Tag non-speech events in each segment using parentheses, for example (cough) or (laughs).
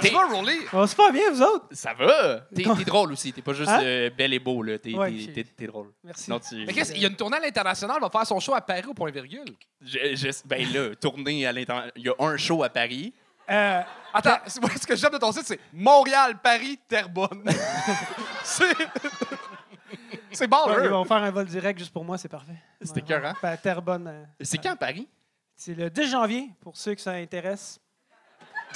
Comment tu vas, se pas bien, vous autres? Ça va? T'es drôle aussi, t'es pas juste Hein? euh, bel et beau, là. T'es Ouais, drôle. Merci. Sinon, tu... Mais qu'est-ce- y a une tournée à l'international, va faire son show à Paris au point virgule. Je- je- ben là, tourner à l'international. Il y a un show à Paris. Euh, Attends, c'est- moi, ce que j'aime de ton site, c'est Montréal, Paris, Terrebonne. (laughs) c'est. C'est bon, ouais, ils vont faire un vol direct juste pour moi, c'est parfait. C'était Ouais, ouais. Terrebonne. euh, C'est quand à Paris? C'est le 10 janvier, pour ceux que ça intéresse.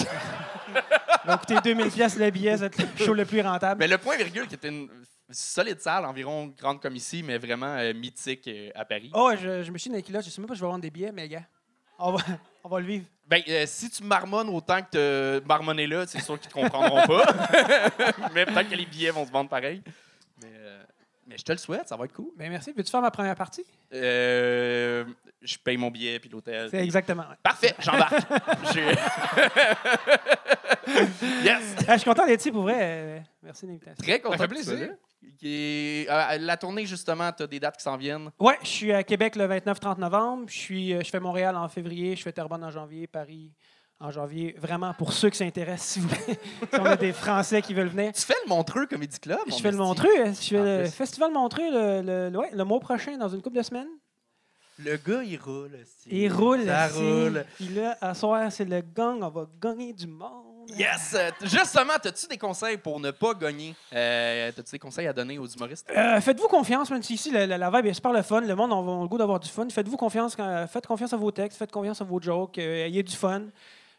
(laughs) Va coûter 2000 pièces le billet, ça va être le show le plus rentable. Mais le point virgule, qui était une solide salle, environ grande comme ici, mais vraiment euh, mythique euh, à Paris. Oh, je, je me suis les culottes, je sais même pas si je vais vendre des billets, mais gars, on va, (laughs) on va le vivre. Ben, euh, si tu marmonnes autant que tu marmonné là, c'est sûr qu'ils te comprendront pas. (laughs) mais peut-être que les billets vont se vendre pareil. Mais, mais je te le souhaite, ça va être cool. Ben merci. Veux-tu faire ma première partie? Euh, je paye mon billet puis l'hôtel. C'est exactement. ouais. Parfait, j'embarque. (laughs) (laughs) Yes! Ah, je suis content d'être ici pour vrai. euh, merci de l'invitation. Très content. Ça fait plaisir. Et, euh, la tournée, justement, tu as des dates qui s'en viennent. Ouais, je suis à Québec le 29-30 novembre. Je, suis, euh, je fais Montréal en février. Je fais Terrebonne en janvier, Paris en janvier. Vraiment, pour ceux qui s'intéressent, s'il vous plaît. si on a des Français qui veulent venir. Tu fais le Montreux Comedy Club? Je fais le. Montreux. hein, Je fais En le plus. Festival Montreux le, le, le- ouais, le mois prochain, dans une couple de semaines. Le gars, il roule. esti. Il roule. Ça ici. roule. Puis là, à soir, c'est le gang. On va gagner du monde. Yes! Euh, Justement, as-tu des conseils pour ne pas gagner? Euh, As-tu des conseils à donner aux humoristes? Euh, faites-vous confiance, même si ici, la, la- la vibe est super le fun. Le monde on a le goût d'avoir du fun. Faites-vous confiance, quand- faites confiance à vos textes, faites confiance à vos jokes, euh, ayez du fun.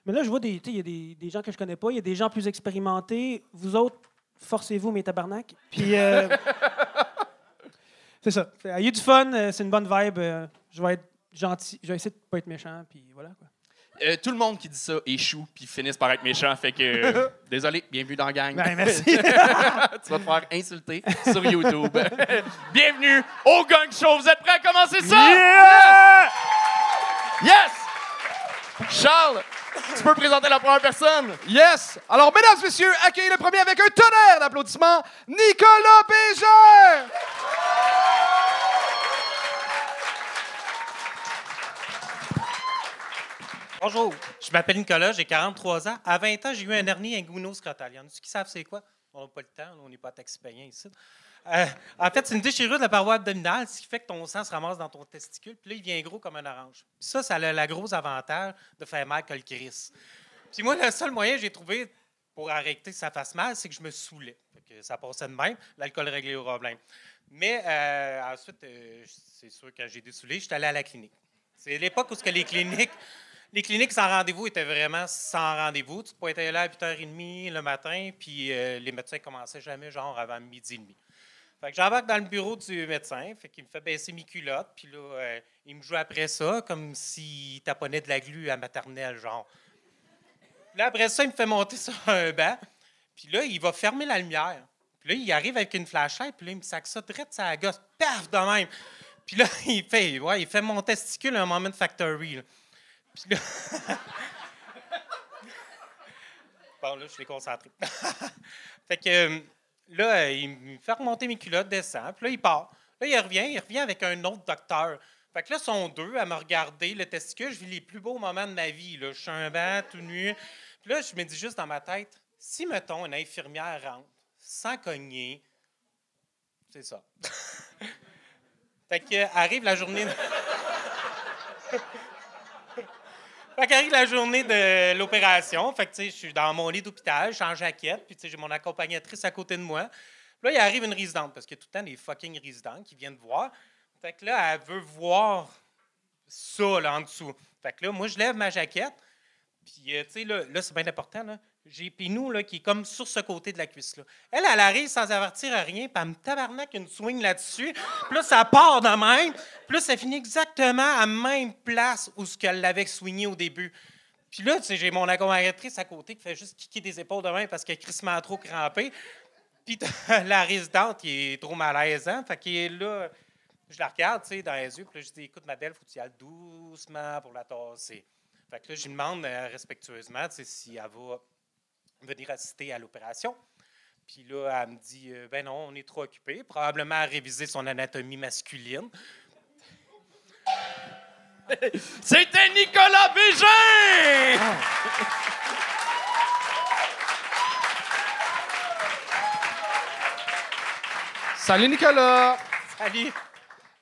Mais là, je vois des, tu sais, il y a des, des gens que je connais pas, il y a des gens plus expérimentés. Vous autres, forcez-vous, mes tabarnak. Puis, euh, (laughs) c'est ça. Ayez du fun, euh, c'est une bonne vibe. euh, je vais être gentil, je vais essayer de pas être méchant, puis voilà. Quoi. Euh, tout le monde qui dit ça échoue puis finissent par être méchants. Fait que, euh, (laughs) désolé, bienvenue dans la gang. Ben, merci. (laughs) tu vas te faire insulter sur YouTube. bienvenue au Gang Show. Vous êtes prêts à commencer ça? Yes! Charles, (laughs) tu peux présenter la première personne? Yes! Alors, mesdames et messieurs, accueillez le premier avec un tonnerre d'applaudissements, Nicolas Bégin! Bonjour, je m'appelle Nicolas, j'ai 43 ans. À 20 ans, j'ai eu un hernie inguinoscrotal. Il y en a qui savent c'est quoi? On n'a pas le temps, on n'est pas taxi payant ici. Euh, en fait, c'est une déchirure de la paroi abdominale, ce qui fait que ton sang se ramasse dans ton testicule, puis là, il devient gros comme un orange. Puis ça, ça a le, la gros avantage de faire mal que le Chris. Puis moi, le seul moyen que j'ai trouvé pour arrêter que ça fasse mal, c'est que je me saoulais. Ça passait de même, l'alcool réglait le problème. Mais euh, ensuite, euh, c'est sûr, quand j'ai dessoulé, je suis allé à la clinique. C'est l'époque où que les cliniques, les cliniques sans rendez-vous étaient vraiment sans rendez-vous. Tu te pointais là à 8h30 le matin, puis les médecins commençaient jamais, genre avant midi et demi. Fait que j'embarque dans le bureau du médecin, fait qu'il me fait baisser mes culottes, puis là, euh, il me joue après ça comme s'il taponnait de la glu à maternelle, genre. Là, après ça, il me fait monter sur un banc, puis là, il va fermer la lumière. Puis là, il arrive avec une flashlight, puis là, il me sac ça direct sa gosse, paf, de même. Puis là, (laughs) il fait, ouais, il fait mon testicule un moment factory. là. Puis là... (laughs) bon, là, je suis concentré. (laughs) fait que euh, là, euh, il me fait remonter mes culottes, descend, puis là, il part. Là, il revient, il revient avec un autre docteur. Fait que là, sont deux à me regarder le testicule. Je vis les plus beaux moments de ma vie. Là. Je suis un banc, tout nu. Puis là, je me dis juste dans ma tête, si, mettons, une infirmière rentre sans cogner, c'est ça. (laughs) fait que, arrive la journée... (laughs) Fait qu'arrive la journée de l'opération. Fait que, tu sais, je suis dans mon lit d'hôpital, je suis en jaquette, puis, tu sais, j'ai mon accompagnatrice à côté de moi. Puis là, il arrive une résidente, parce qu'il y a tout le temps des fucking résidents qui viennent voir. Fait que là, elle veut voir ça, là, en dessous. Fait que là, moi, je lève ma jaquette, puis, euh, tu sais, là, là c'est bien important, là. J'ai Pinou, là, qui est comme sur ce côté de la cuisse, là. Elle, elle arrive sans avertir à rien, puis elle me tabarnak une swing là-dessus. Puis là, ça part de même. Puis là, ça finit exactement à la même place où ce qu'elle l'avait swingé au début. Puis là, tu sais, j'ai mon accompagnatrice à côté qui fait juste kicker des épaules de même parce qu'elle est crissement trop crampée. Puis (laughs) la résidente qui est trop malaisante. Fait qu'elle est là. Je la regarde, tu sais, dans les yeux. Puis là, je dis, écoute, ma belle, faut que tu y ailles doucement pour la tasser. Fait que là, je lui demande euh, respectueusement, si elle va venir assister à l'opération. Puis là, elle me dit euh, Ben non, on est trop occupé. Probablement à réviser son anatomie masculine. (laughs) C'était Nicolas Bégin! Salut Nicolas! Allez,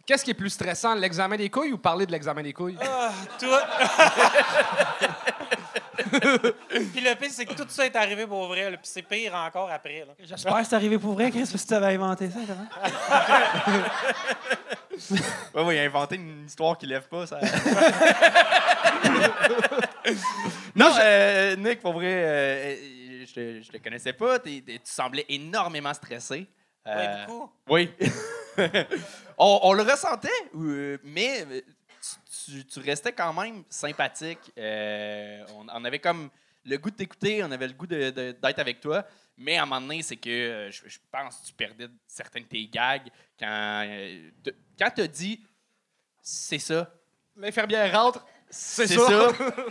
Qu'est-ce qui est plus stressant, l'examen des couilles ou parler de l'examen des couilles? ah, tout. (laughs) (laughs) Puis le pire, c'est que tout ça est arrivé pour vrai. là. Puis c'est pire encore après. là. J'espère que c'est arrivé pour vrai, Chris, parce que tu avais inventé ça. (laughs) Ouais, ouais, il a inventé une histoire qui lève pas. Ça... (laughs) non, euh, Nick, pour vrai, euh, je, te, je te connaissais pas. T'es- t'es- tu semblais énormément stressé. Oui, Euh, beaucoup. Oui. on, on le ressentait, euh, mais euh, tu, restais quand même sympathique. Euh, on, on avait comme le goût de t'écouter, on avait le goût de- de- d'être avec toi. Mais à un moment donné, c'est que euh, je, je pense que tu perdais certains de tes gags quand, euh, te- quand tu as dit c'est ça. L'infirmière rentre, c'est C'est ça. ça. (laughs)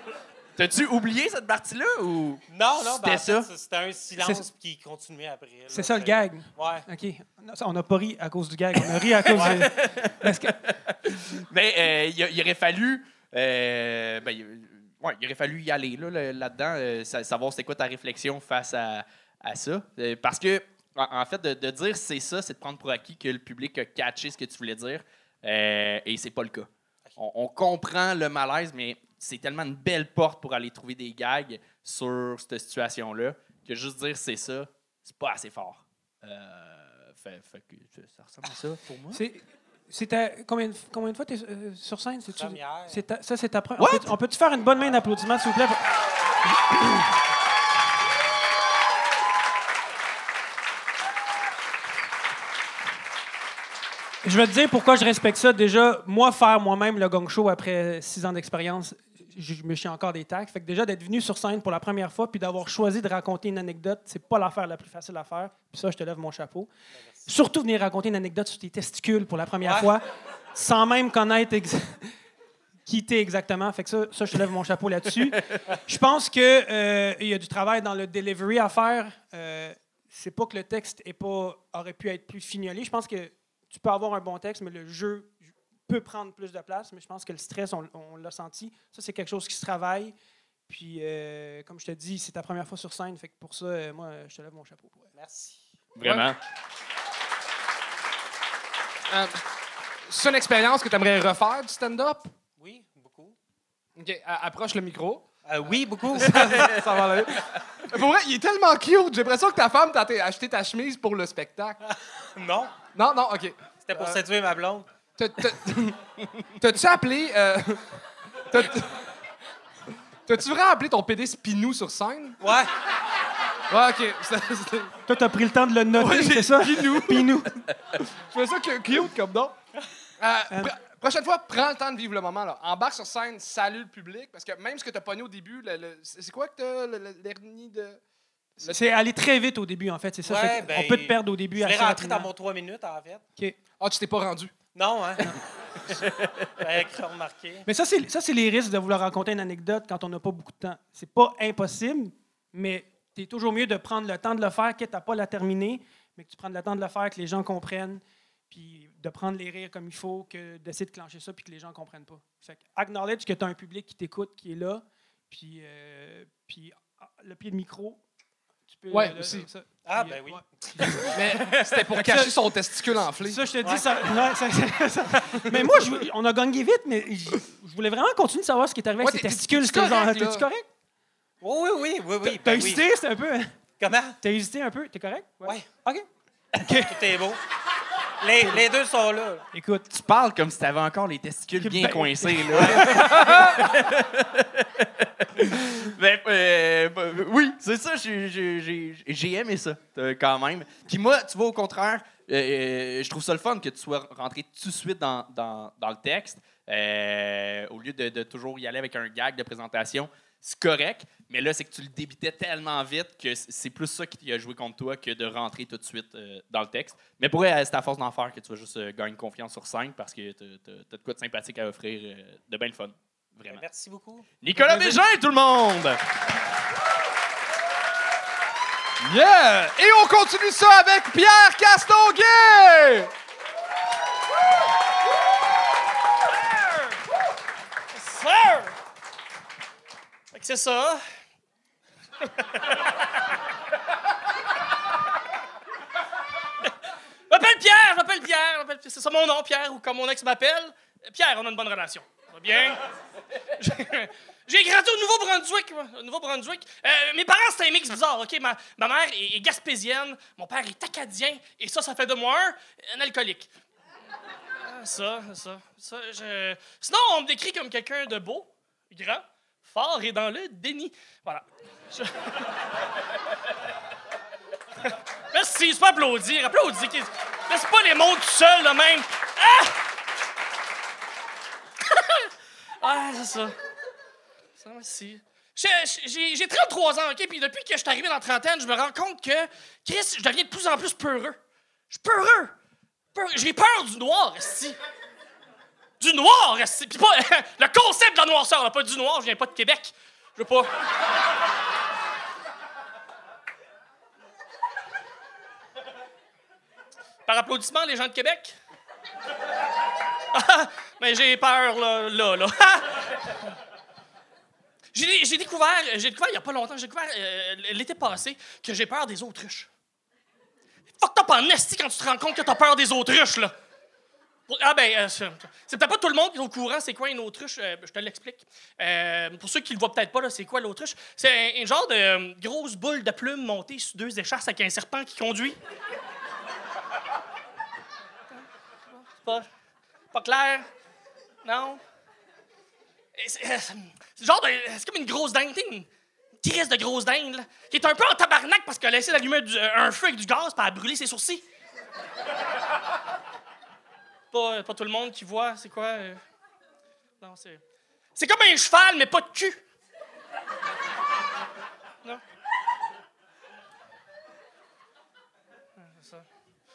T'as-tu oublié cette partie-là ou? Non, non, ben, C'était en fait, ça? C'était un silence qui continuait après. là. C'est ça le gag. Ouais. OK. Non, ça, on n'a pas ri à cause du gag. On a ri à cause (laughs) de. Est-ce que- Mais euh, il, aurait fallu. euh, ben, il- ouais, il aurait fallu y aller là, là- là-dedans, euh, sa- savoir c'est quoi ta réflexion face à, à ça. Euh, parce que, en, en fait, de, de dire c'est ça, c'est de prendre pour acquis que le public a catché ce que tu voulais dire. euh, et c'est pas le cas. On, on comprend le malaise, mais c'est tellement une belle porte pour aller trouver des gags sur cette situation-là que juste dire c'est ça, c'est pas assez fort. Euh, fait, fait que ça ressemble à ça pour moi. c'est- C'était combien, de- combien de fois tu es sur scène? Première. c'est ta- ça, c'est ta première. What? On peut- On peut-tu faire une bonne main d'applaudissement, s'il vous plaît? Je vais te dire pourquoi je respecte ça. Déjà, moi, faire moi-même le gong show après six ans d'expérience, je me chie encore des tacs. Fait que déjà, d'être venu sur scène pour la première fois puis d'avoir choisi de raconter une anecdote, c'est pas l'affaire la plus facile à faire. Puis ça, je te lève mon chapeau. Surtout venir raconter une anecdote sur tes testicules pour la première Ouais. fois, sans même connaître ex- (laughs) qui t'es exactement. Fait que ça, ça, je te lève mon chapeau là-dessus. (laughs) Je pense qu'il y a du travail dans le delivery à faire. Euh, c'est pas que le texte est pas, aurait pu être plus fignolé. Je pense que tu peux avoir un bon texte, mais le jeu peut prendre plus de place. Mais je pense que le stress, on, on l'a senti. Ça, c'est quelque chose qui se travaille. Puis, euh, comme je te dis, c'est ta première fois sur scène. Fait que pour ça, euh, moi, je te lève mon chapeau. Merci. Vraiment. Euh, c'est une expérience que tu aimerais refaire du stand-up? Oui, beaucoup. OK, approche le micro. Euh, oui, beaucoup. (laughs) ça va aller. Pour vrai, il est tellement cute. J'ai l'impression que ta femme t'a acheté ta chemise pour le spectacle. non, Non, non, OK. c'était pour Euh, séduire ma blonde. T'as- t'as- T'as-tu appelé... euh, t'as- T'as-tu vraiment appelé ton PD Spinou sur scène? Ouais. Ouais, OK. C'était- c'était- Toi, tu as pris le temps de le noter, Ouais, j'ai- c'est ça? Pinou. Pinou. Je fais ça que- cute comme nom. Euh, pr- prochaine fois, prends le temps de vivre le moment. Là. Embarque sur scène, salue le public. Parce que même ce que t'as pogné au début, le- le- c'est c'est quoi que t'as, le- le- l'hernie de... C'est aller très vite au début, en fait. C'est ça. Ouais, Fait que ben, on peut te perdre au début Je assez rentrer rapidement. dans mon 3 minutes, en fait. OK. Ah, tu t'es pas rendu. Non, hein? Cru (laughs) remarquer. Mais ça, c'est ça, c'est les risques de vouloir raconter une anecdote quand on n'a pas beaucoup de temps. C'est pas impossible, mais c'est toujours mieux de prendre le temps de le faire, quitte à pas la terminer, mais que tu prennes le temps de le faire, que les gens comprennent, puis de prendre les rires comme il faut, que d'essayer de clencher ça, puis que les gens comprennent pas. Fait que acknowledge que tu as un public qui t'écoute, qui est là, puis, euh, puis ah, le pied de micro, peux... Ouais, le- aussi. ça. Ah, ben euh, oui. ouais. (laughs) Mais c'était pour cacher son testicule enflé. Ça, je te dis, ça, ouais, ça- ça- ça- Mais moi, je- on a gagné vite, mais je, je voulais vraiment continuer de savoir ce qui est arrivé Ouais, avec ses t'es- testicules. t'es-tu genre, correct, correct? Oui, oui, oui, oui, oui. T'as ben oui. hésité, c'était un peu. hein? Comment? T'as hésité un peu, t'es correct? Ouais. OK. Tout est beau. Les, les deux sont là. Écoute, Tu parles comme si t'avais encore les testicules bien Ben- coincés, là. (laughs) Ben, euh, ben, oui, c'est ça, j'ai- j'ai j'ai- j'ai aimé ça, euh, quand même. Puis moi, tu vois, au contraire, euh, euh, je trouve ça le fun que tu sois rentré tout de suite dans, dans- dans le texte, euh, au lieu de, de toujours y aller avec un gag de présentation. C'est correct, mais là, c'est que tu le débitais tellement vite que c'est plus ça qui a joué contre toi que de rentrer tout de suite euh, dans le texte. Mais pour vrai, c'est à force d'en faire que tu vas juste euh, gagner confiance sur scène parce que tu as, de quoi de sympathique à offrir, euh, de bien le fun. Vraiment. Merci beaucoup. Nicolas Bégin, tout le monde! Yeah! Et on continue ça avec Pierre Castonguay! Sir! C'est ça. (laughs) Je m'appelle Pierre, je m'appelle Pierre, c'est ça mon nom, Pierre, ou comme mon ex m'appelle. Pierre, on a une bonne relation. Ça va bien? (laughs) J'ai- grandi au Nouveau-Brunswick. moi, Au Nouveau-Brunswick. Euh, mes parents, c'est un mix bizarre, OK? Ma, ma mère est, gaspésienne, mon père est acadien, et ça, ça fait de moi un, alcoolique. Ah, Ça, ça, ça. Sinon, on me décrit comme quelqu'un de beau, grand, fort et dans le déni. Voilà. Je- Merci, c'est pas applaudir. Applaudis. Laisse pas les mots tout seuls, de même. Ah! (laughs) ah, c'est ça. Ça, merci. Je- je- J'ai j'ai 33 ans, OK? Puis depuis que je suis arrivé dans la trentaine, je me rends compte que, Chris, je deviens de plus en plus peureux. Je suis peureux. Peureux. J'ai peur du noir, esti. Du noir. Puis pas... (laughs) le concept de la noirceur, là, pas du noir, je viens pas de Québec. Je veux pas... Par applaudissement, les gens de Québec? Ah, (laughs) Mais j'ai peur, là, là, là. (laughs) J'ai j'ai découvert, j'ai découvert il n'y a pas longtemps, j'ai découvert euh, l'été passé que j'ai peur des autruches. Fuck up en esti quand tu te rends compte que t'as peur des autruches, là. Ah ben, euh, c'est peut-être pas tout le monde qui est au courant c'est quoi une autruche, euh, je te l'explique. Euh, pour ceux qui le voient peut-être pas, c'est quoi l'autruche? C'est un, genre de grosse boule de plumes montée sur deux échasses avec un serpent qui conduit. C'est pas, clair? Non? C'est genre. C'est comme une grosse dinde, une crise de grosse dinde, là, qui est un peu en tabarnak parce qu'elle a essayé d'allumer un feu avec du gaz pour a brûlé ses sourcils. Pas, pas tout le monde qui voit, c'est quoi? euh, Non, c'est. C'est comme un cheval, mais pas de cul. Non? Ah, ça.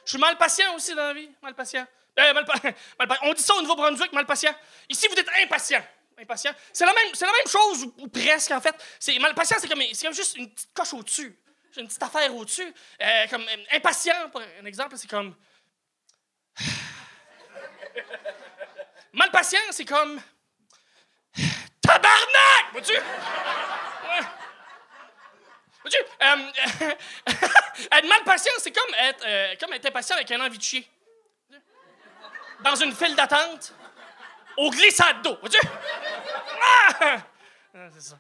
Je suis mal patient aussi dans la vie, mal patient. Euh, mal pa- (laughs) mal pa- On dit ça au Nouveau-Brunswick, mal patient. Ici, vous êtes impatient. Impatient. C'est la même, la même chose, ou, presque, en fait. C'est, mal patient, c'est comme, comme juste une petite coche au-dessus. Une petite affaire au-dessus. Euh, comme euh, impatient, pour un exemple, c'est comme. (laughs) Mal patient, c'est comme. Tabarnak! Vois-tu? Vois-tu? Euh, (laughs) être mal patient, c'est comme être, euh, comme être impatient avec un envie de chier. Dans une file d'attente, au glissade d'eau. Vois-tu? Ah! Ah, c'est ça.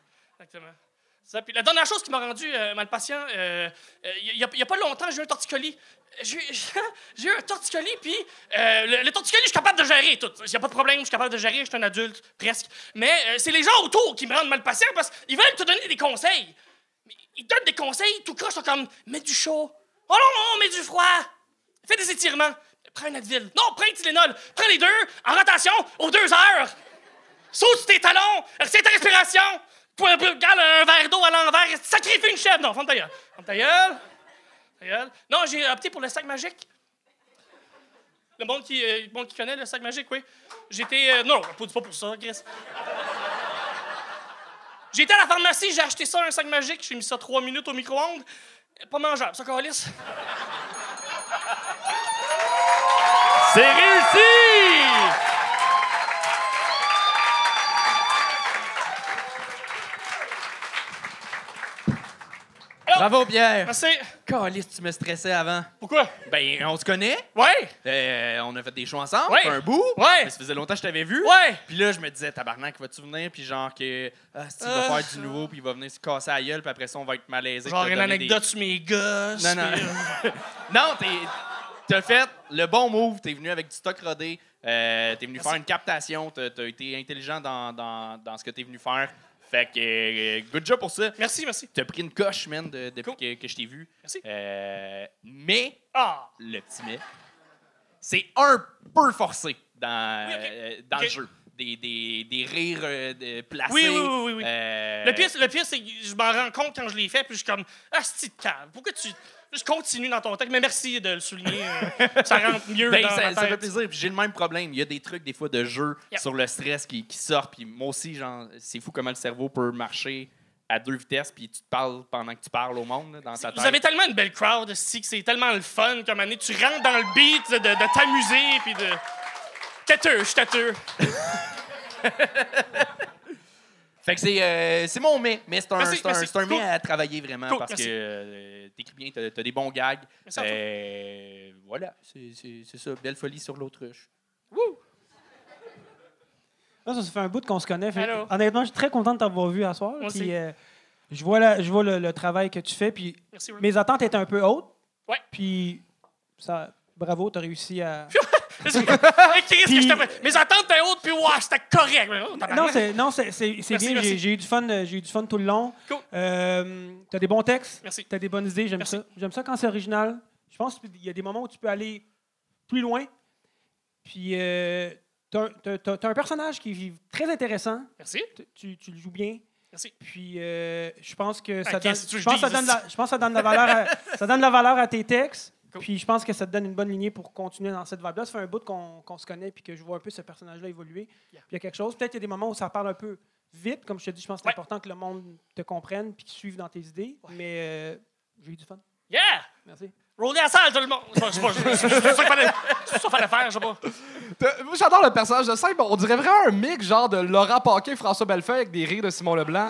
La dernière chose qui m'a rendu euh, mal patient, euh, euh, il n'y a, pas longtemps, j'ai eu un torticolis. J'ai eu- (laughs) un torticolis, puis euh, le, torticolis, je suis capable de gérer tout. Il n'y a pas de problème, je suis capable de gérer, je suis un adulte, presque. Mais euh, c'est les gens autour qui me rendent mal patient parce qu'ils veulent te donner des conseils. Ils donnent des conseils, tout croche, sont comme mets du chaud. Oh non, non, mets du froid. Fais des étirements. Prends un Advil. Non, prends un Tylenol. Prends les deux en rotation aux deux heures. Saute tes talons. Retiens ta respiration. Pour- pour- Regarde un verre d'eau à l'envers. Sacrifie une chèvre. Non, ferme ta gueule. Ta gueule. Ta gueule. Non, j'ai opté pour le sac magique. Le monde qui, euh, le monde qui connaît le sac magique, oui. J'étais. euh, non, non, pas pour ça, Chris. Été à la pharmacie, j'ai acheté ça, un sac magique, j'ai mis ça trois minutes au micro-ondes. Pas mangeable, ça, calisse. C'est réussi! Bravo, Pierre! Merci. Calice, tu me stressais avant. Pourquoi? Ben, on se connaît. Ouais! Euh, on a fait des shows ensemble, Ouais. un bout. Ouais. Mais ça faisait longtemps que je t'avais vu. Ouais! Puis là, je me disais, tabarnak, vas-tu venir? Puis genre que, ah, si, il va Euh. faire du nouveau, puis il va venir se casser la gueule, puis après ça, on va être malaisé. Genre une anecdote sur mes gosses. Non, non. euh, (laughs) Non, t'es. T'as fait le bon move, t'es venu avec du stock rodé, euh, t'es venu faire une captation, t'as as été intelligent dans, dans, dans ce que t'es venu faire. Fait que, euh, good job pour ça. Merci, merci. T'as pris une coche, man, de- depuis Cool. que, que je t'ai vu. Merci. Euh, mais, Ah! le petit mais, c'est un peu forcé dans, Oui, euh, dans le jeu. Des, des, des rires de- placés. Oui, oui, oui, oui, oui. euh, Le pire, c'est- le pire, c'est que je m'en rends compte quand je l'ai fait, puis je suis comme, ah, c'est. Pourquoi tu. Juste continue dans ton texte. Mais merci de le souligner. euh, ça rentre mieux Ben, dans ça, ma ça fait tête. plaisir. J'ai le même problème. Il y a des trucs, des fois, de jeu Yep. sur le stress qui, qui sortent. Puis moi aussi, genre, c'est fou comment le cerveau peut marcher à deux vitesses, puis tu te parles pendant que tu parles au monde là, dans ta tête. Vous avez tellement une belle crowd, aussi, que c'est tellement le fun comme année. Tu rentres dans le beat de, de t'amuser, puis de. Têteux, je suis têteux. (laughs) Fait que c'est euh, c'est mon mais, mais c'est un, Merci, c'est un, merci. c'est un mais Cool. à travailler vraiment Cool, parce merci. que euh, t'écris bien, t'as as des bons gags. Merci à toi. Euh, voilà, c'est c'est- c'est ça, belle folie sur l'autruche. Là, ça, ça fait un bout qu'on se connaît. Fait- Allô? honnêtement, je suis très content de t'avoir vu à soir. Moi Puis, aussi. euh, je vois, la- je vois le, le travail que tu fais. Puis Merci, Will. mes attentes étaient un peu hautes. Ouais. Puis ça, bravo, tu as réussi à. (laughs) Chris, (laughs) que je te- Mes attentes étaient hautes, puis wow, c'était correct. Oh. Non, c'est non, c'est c'est- c'est Merci, bien. merci. J'ai j'ai eu du fun. euh, J'ai eu du fun tout le long. Cool. Euh, t'as des bons textes? Merci. T'as des bonnes idées? J'aime ça. J'aime ça quand c'est original. Je pense qu'il y a des moments où tu peux aller plus loin. Puis euh, t'as t'as- t'as- t'as un personnage qui est très intéressant. Merci. Tu- Tu, le joues bien. Merci. Puis euh, je pense que ça Ok, donne, si tu veux je pense que ça donne la, je pense que ça donne la valeur à, ça donne la valeur à tes textes. Cool. Puis je pense que ça te donne une bonne lignée pour continuer dans cette vibe-là. Ça fait un bout qu'on qu'on se connaît puis que je vois un peu ce personnage-là évoluer. Yeah. Puis il y a quelque chose. Peut-être qu'il y a des moments où ça parle un peu vite. Comme je te dis, je pense que c'est Ouais. important que le monde te comprenne puis qu'il suive dans tes idées. Mais euh, j'ai eu du fun. Yeah! Merci. Roller à la salle, tout le monde. C'est ça qu'il fallait faire, je sais pas. Moi, j'adore le personnage de Simon. On dirait vraiment un mix genre de Laurent Paquet, François Bellefeuille avec des rires de Simon Leblanc.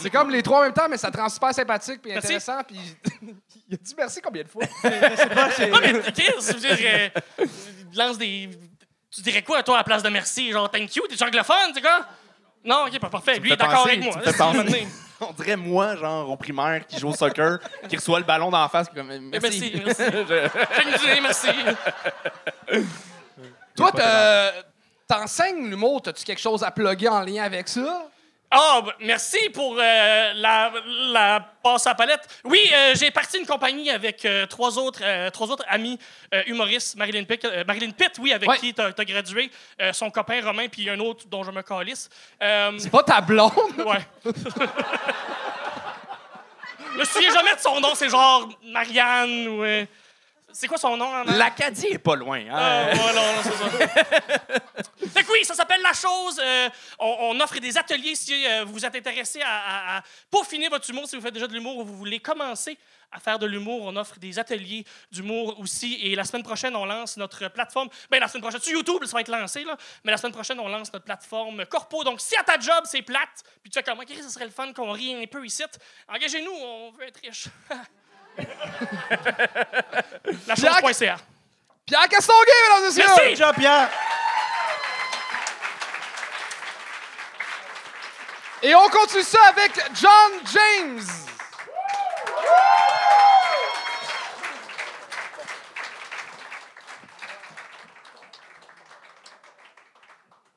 C'est comme les trois en même temps, mais ça te rend super sympathique puis Merci. intéressant. Puis (laughs) il a dit merci combien de fois? (laughs) Non, mais Chris, je veux dire, euh, il lance des. Tu dirais quoi, toi, à la place de merci? Genre, thank you, t'es anglophone, c'est quoi? Non, ok, pas parfait. Lui, il est d'accord penser- avec moi. tu me fais C'est penser. (laughs) On dirait moi, genre au primaire, qui joue au soccer, qui reçoit le ballon d'en face, puis comme merci. merci, merci. Thank you, merci. Toi, t'as- t'enseignes l'humour. T'as-tu quelque chose à plugger en lien avec ça? Ah, ben, merci pour euh, la, la passe à palette. Oui, euh, j'ai parti une compagnie avec euh, trois, autres, trois autres amis humoristes. Marilyn Pitt, Marilyn Pitt, oui, avec Ouais. qui tu as, gradué. son copain Romain, puis un autre dont je me calisse. C'est pas ta blonde? ouais. (laughs) je me souviens jamais de son nom. C'est genre Marianne ou... c'est quoi son nom? en L'Acadie est pas loin. Hein? ah, voilà, non, c'est ça. (laughs) fait que oui, ça s'appelle La Chose. Euh, on, on offre des ateliers si euh, vous êtes intéressé à, à- à peaufiner votre humour, si vous faites déjà de l'humour ou vous voulez commencer à faire de l'humour. On offre des ateliers d'humour aussi. Et la semaine prochaine, on lance notre plateforme. Ben la semaine prochaine, sur YouTube, ça va être lancé, là. Mais la semaine prochaine, on lance notre plateforme Corpo. Donc, si à ta job, c'est plate, puis tu fais comme, OK, ça serait le fun qu'on rie un peu ici, engagez-nous, on veut être riche. (laughs) La chose.ca. Pierre Castonguay, mesdames et messieurs! Merci! Job, Pierre. Et on continue ça avec John James.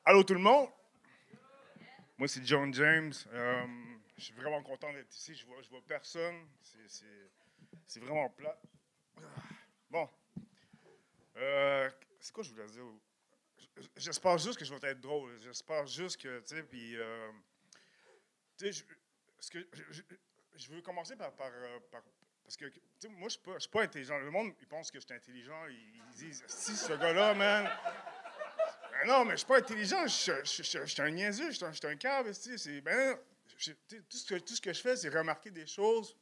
Allô tout le monde? Moi, c'est John James. Euh, je suis vraiment content d'être ici. Je vois, je vois personne. C'est- C'est vraiment plat. Bon. Euh, c'est quoi je voulais dire? J'espère juste que je vais être drôle. J'espère juste que, tu sais, puis... euh, tu sais, je, veux commencer euh, par- parce que, tu sais, moi, je je suis pas intelligent. Le monde, ils pensent que je suis intelligent. Ils, disent, si, ce gars-là, man... Ben non, mais je suis pas intelligent, je, suis un niaiseux, je suis un, un c'est ben tout ce que je fais c'est remarquer des choses.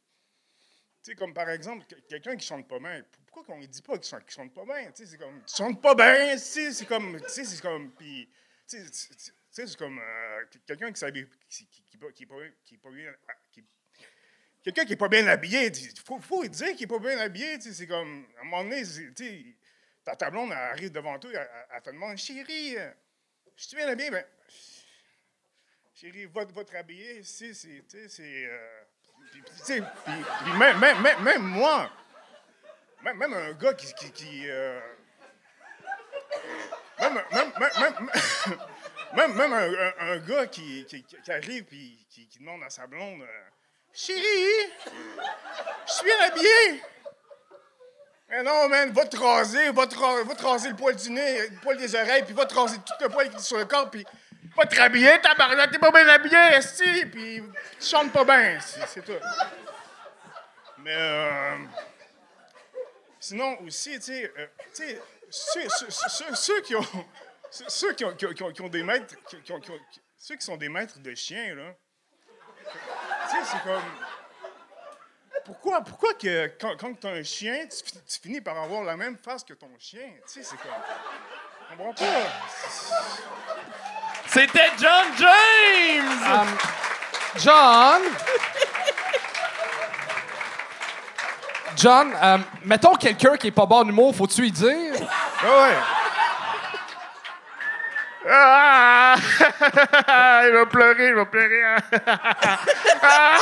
Tu sais comme par exemple que- quelqu'un qui chante pas bien, pourquoi qu'on ne dit pas qu'il chante, pas bien, tu sais c'est comme tu chantes pas bien, c'est comme tu sais c'est comme puis tu sais, c'est comme euh, quelqu'un qui s'habille qui qui qui, est pas qui bien qui- Quelqu'un qui est pas bien habillé, il faut, dire qu'il est pas bien habillé. tu sais, C'est comme, à un moment donné, tu sais, ta, ta blonde arrive devant toi, elle, elle- te demande Chérie, euh, je suis bien habillé. Ben, chérie, va, va te rhabiller. Si, c'est. Tu sais, c'est. euh, puis- puis, même, même, même, moi, même, même un gars qui. qui, qui, euh, même, même, même, (laughs) un, gars qui, qui, arrive et qui, demande à sa blonde euh, Chérie, je suis habillé. Mais non, man, va te raser, va te, ra- va te raser le poil du nez, le poil des oreilles, puis va te raser tout le poil sur le corps, puis va te rhabiller, tabarnak, t'es pas bien habillé, esti, puis tu chantes pas bien, c'est tout. Mais, euh, sinon aussi, tu sais, euh, ceux, ceux- qui ont, ceux- qui ont, qui ont- des maîtres, ceux qui sont des maîtres de chiens, là, Tu sais, c'est comme. Pourquoi, pourquoi que quand, quand tu as un chien, tu, fi- tu finis par avoir la même face que ton chien? Tu sais, c'est comme. Je comprends pas. C'était John James! Um, John? John, euh, mettons quelqu'un qui est pas bon en humour, faut-tu lui dire? Ah ouais. Ah! (laughs) il va pleurer, il va pleurer. Ah!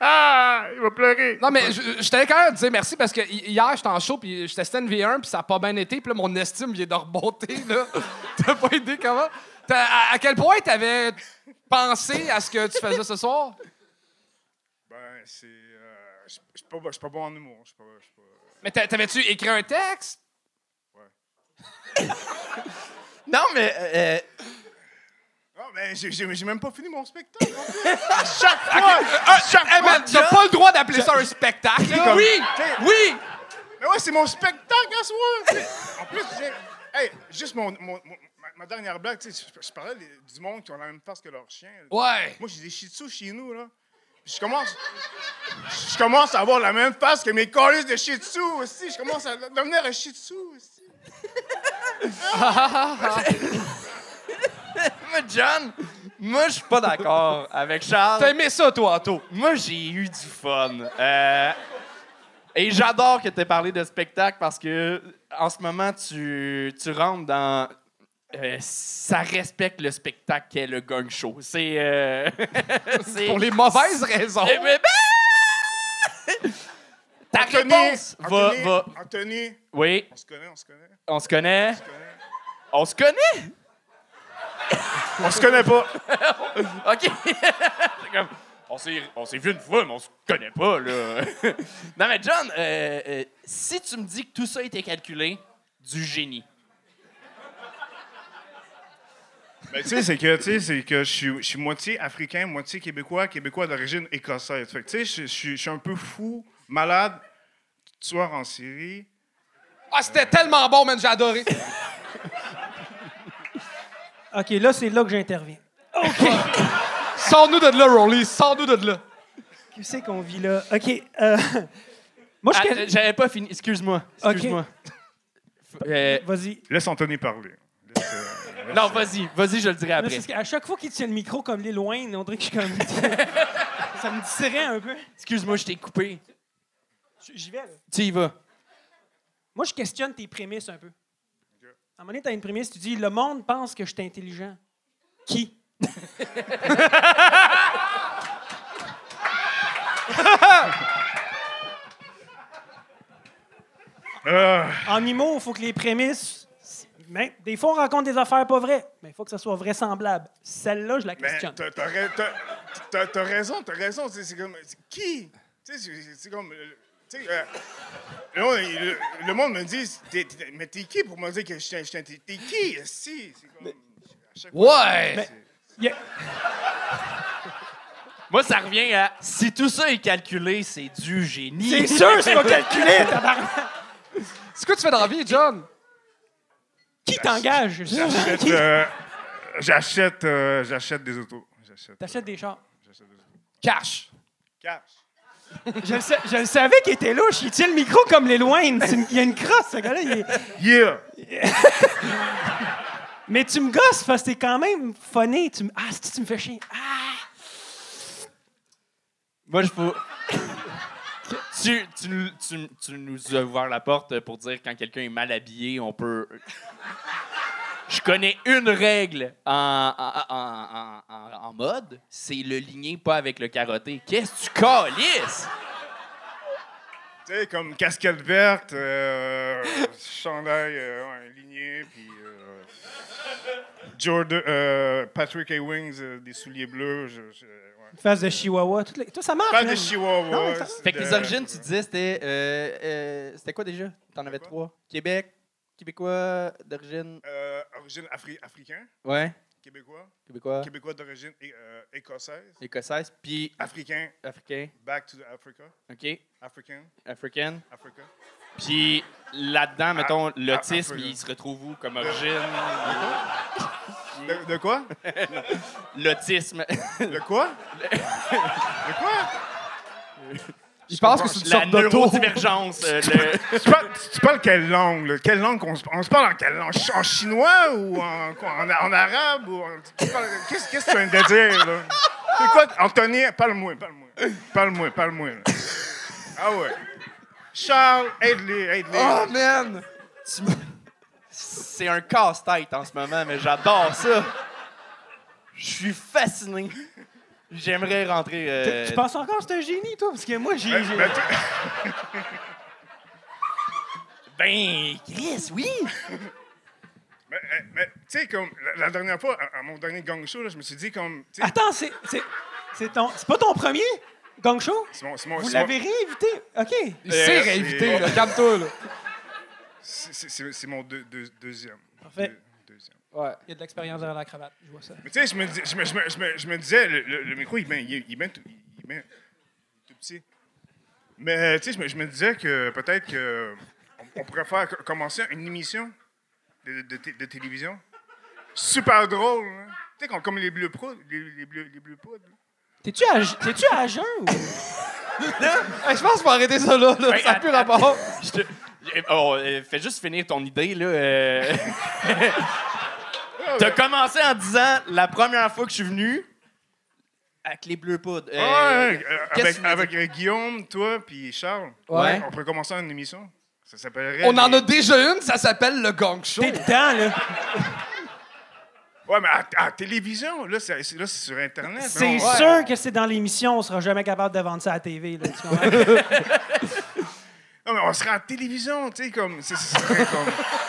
Ah! Il va pleurer. Non, mais je, je tenais quand même à te dire merci parce que hi- hier, j'étais en show, puis je testais une V1, puis ça a pas bien été, puis là, mon estime vient de remonter, là. (laughs) T'as pas idée comment? À, à quel point t'avais pensé à ce que tu faisais ce soir? Ben, c'est. euh, Je je suis pas, pas bon en humour. Pas. pas- Mais t'a- t'avais-tu écrit un texte? (laughs) Non, mais. euh, Non, mais j'ai- même pas fini mon spectacle. (laughs) À chaque fois! À chaque Hey, fois! man, t'as pas le droit d'appeler ça un spectacle, comme- Oui! Oui! Mais ouais, c'est mon spectacle à soi! En plus, j'ai. Hey, juste mon, mon- mon- ma, dernière blague, tu sais, je, je parlais du monde qui ont la même face que leur chien. Ouais. Moi, j'ai des shih tzus chez nous, là. Je commence. Je commence à avoir la même face que mes colis de shih tzu aussi. Je commence à devenir un shih tzu aussi. (laughs) moi, John, moi, je suis pas d'accord avec Charles. T'as aimé ça, toi, Anto? Moi, j'ai eu du fun. Euh, et j'adore que tu aies parlé de spectacle parce que en ce moment, tu, tu rentres dans. Euh, ça respecte le spectacle qu'est le gang show. C'est. euh, (laughs) Pour les mauvaises raisons. Eh ben, ben! Ta Anthony, réponse va, Anthony, va- Anthony, Oui, on se connaît, on se connaît. on se connaît. On se connaît. On se connaît? On se connaît pas. (laughs) OK. Comme, on s'est, vu une fois, mais on se connaît pas, là. (laughs) non, mais John, euh, euh, si tu me dis que tout ça été calculé, du génie. Ben, tu sais, c'est que, tu sais, c'est que je suis, je suis moitié africain, moitié québécois, québécois d'origine écossaise. Fait que, tu sais, je, je suis- je suis un peu fou, malade, tueur en série. Ah, c'était tellement bon, man, j'ai adoré. (laughs) OK, là, c'est là que j'interviens. Sors-nous de là, Rolly, sors-nous de là. Qu'est-ce qu'on vit là? OK. euh, (laughs) moi, je... Ah, connais- j'avais pas fini. Excuse-moi. Excuse-moi. Euh, Vas-y. Laisse Anthony parler. Laisse, euh, laisse- non, vas-y. Vas-y, je le dirai après. parce qu'à chaque fois qu'il tient le micro comme les loin, on dirait que je suis comme... (laughs) ça me distrait un peu. Excuse-moi, je t'ai coupé. J'y vais, là. Tu y vas. Moi, je questionne tes prémices un peu. À un moment donné, tu as une prémisse, tu dis « Le monde pense que je suis intelligent. » Qui? Ah, (laughs) En humour, il faut que les prémices... Mais, des fois, on raconte des affaires pas vraies, mais il faut que ça soit vraisemblable. Celle-là, je la mais questionne. t'as, t'as ra- t'as- t'as- t'as raison, t'as raison. C'est, c'est comme. c'est qui? Tu sais, c'est, c'est comme. euh, euh, le, monde, il- le- le monde me dit, t'es- t'es- mais t'es qui pour me dire que je suis T'es, t'es qui? Si, c'est comme. à chaque fois, Ouais. (laughs) Moi, ça revient à si tout ça est calculé, c'est du génie. C'est sûr, c'est pas calculé, (laughs) tabarnak! C'est quoi tu fais dans la vie, John? Qui t'engage? J'achète, euh, j'achète, euh, j'achète des autos. J'achète, T'achètes des chars. j'achète des autos. Cash. Cash. Je le, sa- je le savais qu'il était louche. Il tient le micro comme les loin. C'est une- Il y a une crosse, ce gars-là. il est- Yeah! (laughs) Mais tu me gosses parce que t'es quand même funny. Tu me... Ah, si tu me fais chier. Ah! Moi, je faut. Tu, nous- as ouvert la porte pour dire quand quelqu'un est mal habillé, on peut. Je connais une règle en, mode, c'est le ligné pas avec le carotté. Qu'est-ce que tu calisses? Tu sais, comme casquette verte, euh, chandail euh, ligné, puis euh, euh, Patrick A. Wings, euh, des souliers bleus. Une face de chihuahua. Tout, le- tout ça marche. Pas man. de chihuahua. Non, ça- Fait que tes origines, tu disais, c'était. euh, euh, c'était quoi déjà? T'en avais trois. Québec, Québécois d'origine. Euh, origine afri- africain, Ouais. québécois, Québécois, québécois d'origine euh, écossaise, écossaise, puis africain, africain. back to the Africa, OK. African, African. Africa. Puis là-dedans, mettons, ah, l'autisme, Africa. il se retrouve où comme origine? (laughs) De, de quoi? L'autisme. De quoi? De quoi? Je pense que c'est une sorte d'auto. neurodivergence. euh, le- Tu parles, tu parles quelle langue, là? Quelle langue qu'on se, on se parle en quelle langue? En chinois ou en, quoi, en, en arabe? ou en- tu parles- Qu'est-ce qu'est-ce que tu viens de dire, là? C'est quoi? Anthony, parle-moi, parle-moi. Parle-moi, parle-moi, là. Ah ouais. Charles, aide-les, aide-les. Oh, man! tu C'est un casse-tête en ce moment, mais j'adore ça. Je suis fasciné. J'aimerais rentrer. euh, Tu penses encore que c'est un génie, toi? Parce que moi, j'ai. Ben, j'ai- ben, tu- (laughs) Ben, Chris, oui. mais, euh, mais, tu sais, comme la, la dernière fois, à, à mon dernier gang show, là, je me suis dit, comme. tu sais, Attends, c'est. C'est c'est ton... c'est pas ton premier gang show? c'est mon- c'est mon- Vous c'est mon- l'avez réinvité? OK. Il s'est Euh, réinvité, c'est- là. Calme-toi, là. C'est- mon deux- deux- deuxième. Parfait. Deux- deuxième. Ouais. Il y a de l'expérience derrière la cravate. Je vois ça. Mais tu sais, je me, dis- je, me, je, me, je, me, disais, le, le- le micro, il est bien il il tout, il tout petit. Mais tu sais, je me, je me disais que peut-être que on, pourrait faire co- commencer une émission de, de, té- de télévision. Super drôle, hein. Tu sais, comme- comme les bleus poudres. Les, les bleus, les bleus poudres. T'es-tu à, t'es-tu à jeun ou? (laughs) Hey, je pense qu'il faut arrêter ça, là. là. Hey, ça n'a plus rapport. Je te- Oh, euh, fais juste finir ton idée, là. euh. (laughs) T'as commencé en disant la première fois que je suis venu avec les bleus poudres. Euh, ouais, euh, avec, Guillaume, toi, puis Charles. Ouais. On pourrait commencer une émission. Ça s'appellerait. On en a déjà une, ça s'appelle le Gang Show. T'es dedans, là. Ouais, mais à, à télévision, là, c'est c'est- là, c'est sur Internet. C'est sûr que c'est dans l'émission, on sera jamais capable de vendre ça à la TV. Là, tu comprends? (laughs) Non, mais on serait à la télévision, tu sais, comme. C'est comme.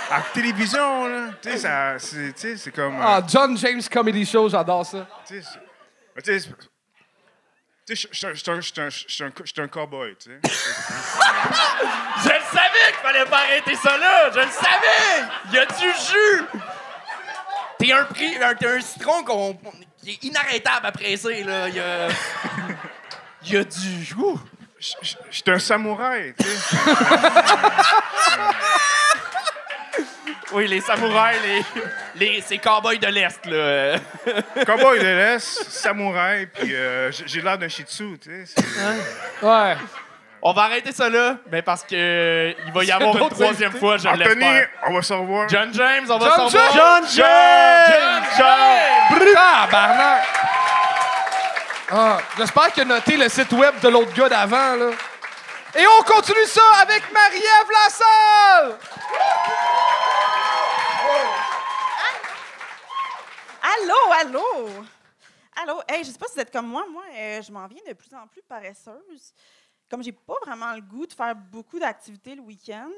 À la télévision, là. Tu sais, ça. C'est comme. euh, Ah, John James Comedy Show, j'adore ça. tu sais, tu sais, je- suis un- cowboy, tu sais. Je le savais qu'il fallait pas arrêter ça là! Je le savais! Il y a du jus! T'es un, prix, un, un citron qu'on, qui est inarrêtable à presser, là. Il y a, y a du... Ouh. Suis un samouraï, tu sais. (laughs) Oui, les samouraïs, les, les, ces cowboys de l'Est, là. (laughs) Cowboy de l'Est, samouraï, puis euh, j'ai j'ai l'air d'un shih tzu, tu sais. c'est- Ouais. On va arrêter ça là, mais parce que euh, il va y avoir une troisième fois, je Anthony, l'espère. on va se revoir. John James, on va John s'en voir. James! John James! John James! Tabarnak! Ah, J'espère qu'il a noté le site web de l'autre gars d'avant, là. Et on continue ça avec Marie-Ève Lassalle! Allô, allô! Allô, hey, je sais pas si vous êtes comme moi. Moi, euh, je m'en viens de plus en plus paresseuse. Comme j'ai pas vraiment le goût de faire beaucoup d'activités le week-end,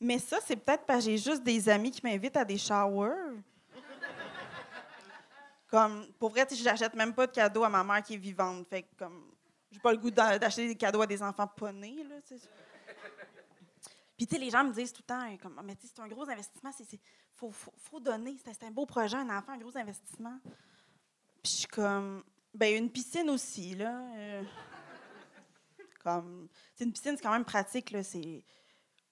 mais ça, c'est peut-être parce que j'ai juste des amis qui m'invitent à des showers. Pour vrai, sais, j'achète même pas de cadeaux à ma mère qui est vivante. Fait comme, j'ai pas le goût d'a- d'acheter des cadeaux à des enfants pas nés, là, tu sais. Puis, tu sais, les gens me disent tout le temps, euh, comme, Ah, mais c'est un gros investissement, c'est- faut, donner. C'est, un beau projet, un enfant, un gros investissement. Puis, je suis comme, ben, une piscine aussi, là. euh, comme, c'est une piscine, c'est quand même pratique. C'est,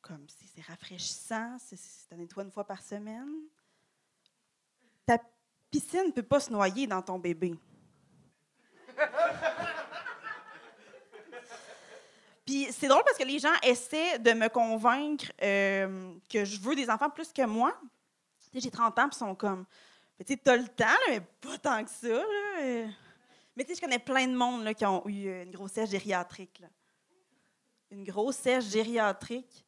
comme, c'est, rafraîchissant, c'est, t'en nettoies une fois par semaine. Piscine ne peut pas se noyer dans ton bébé. Puis c'est drôle parce que les gens essaient de me convaincre euh, que je veux des enfants plus que moi. J'ai 30 ans, puis ils sont comme. Tu sais, t'as le temps, mais pas tant que ça. Mais tu sais, je connais plein de monde qui ont eu euh, une grossesse gériatrique. Une grossesse gériatrique,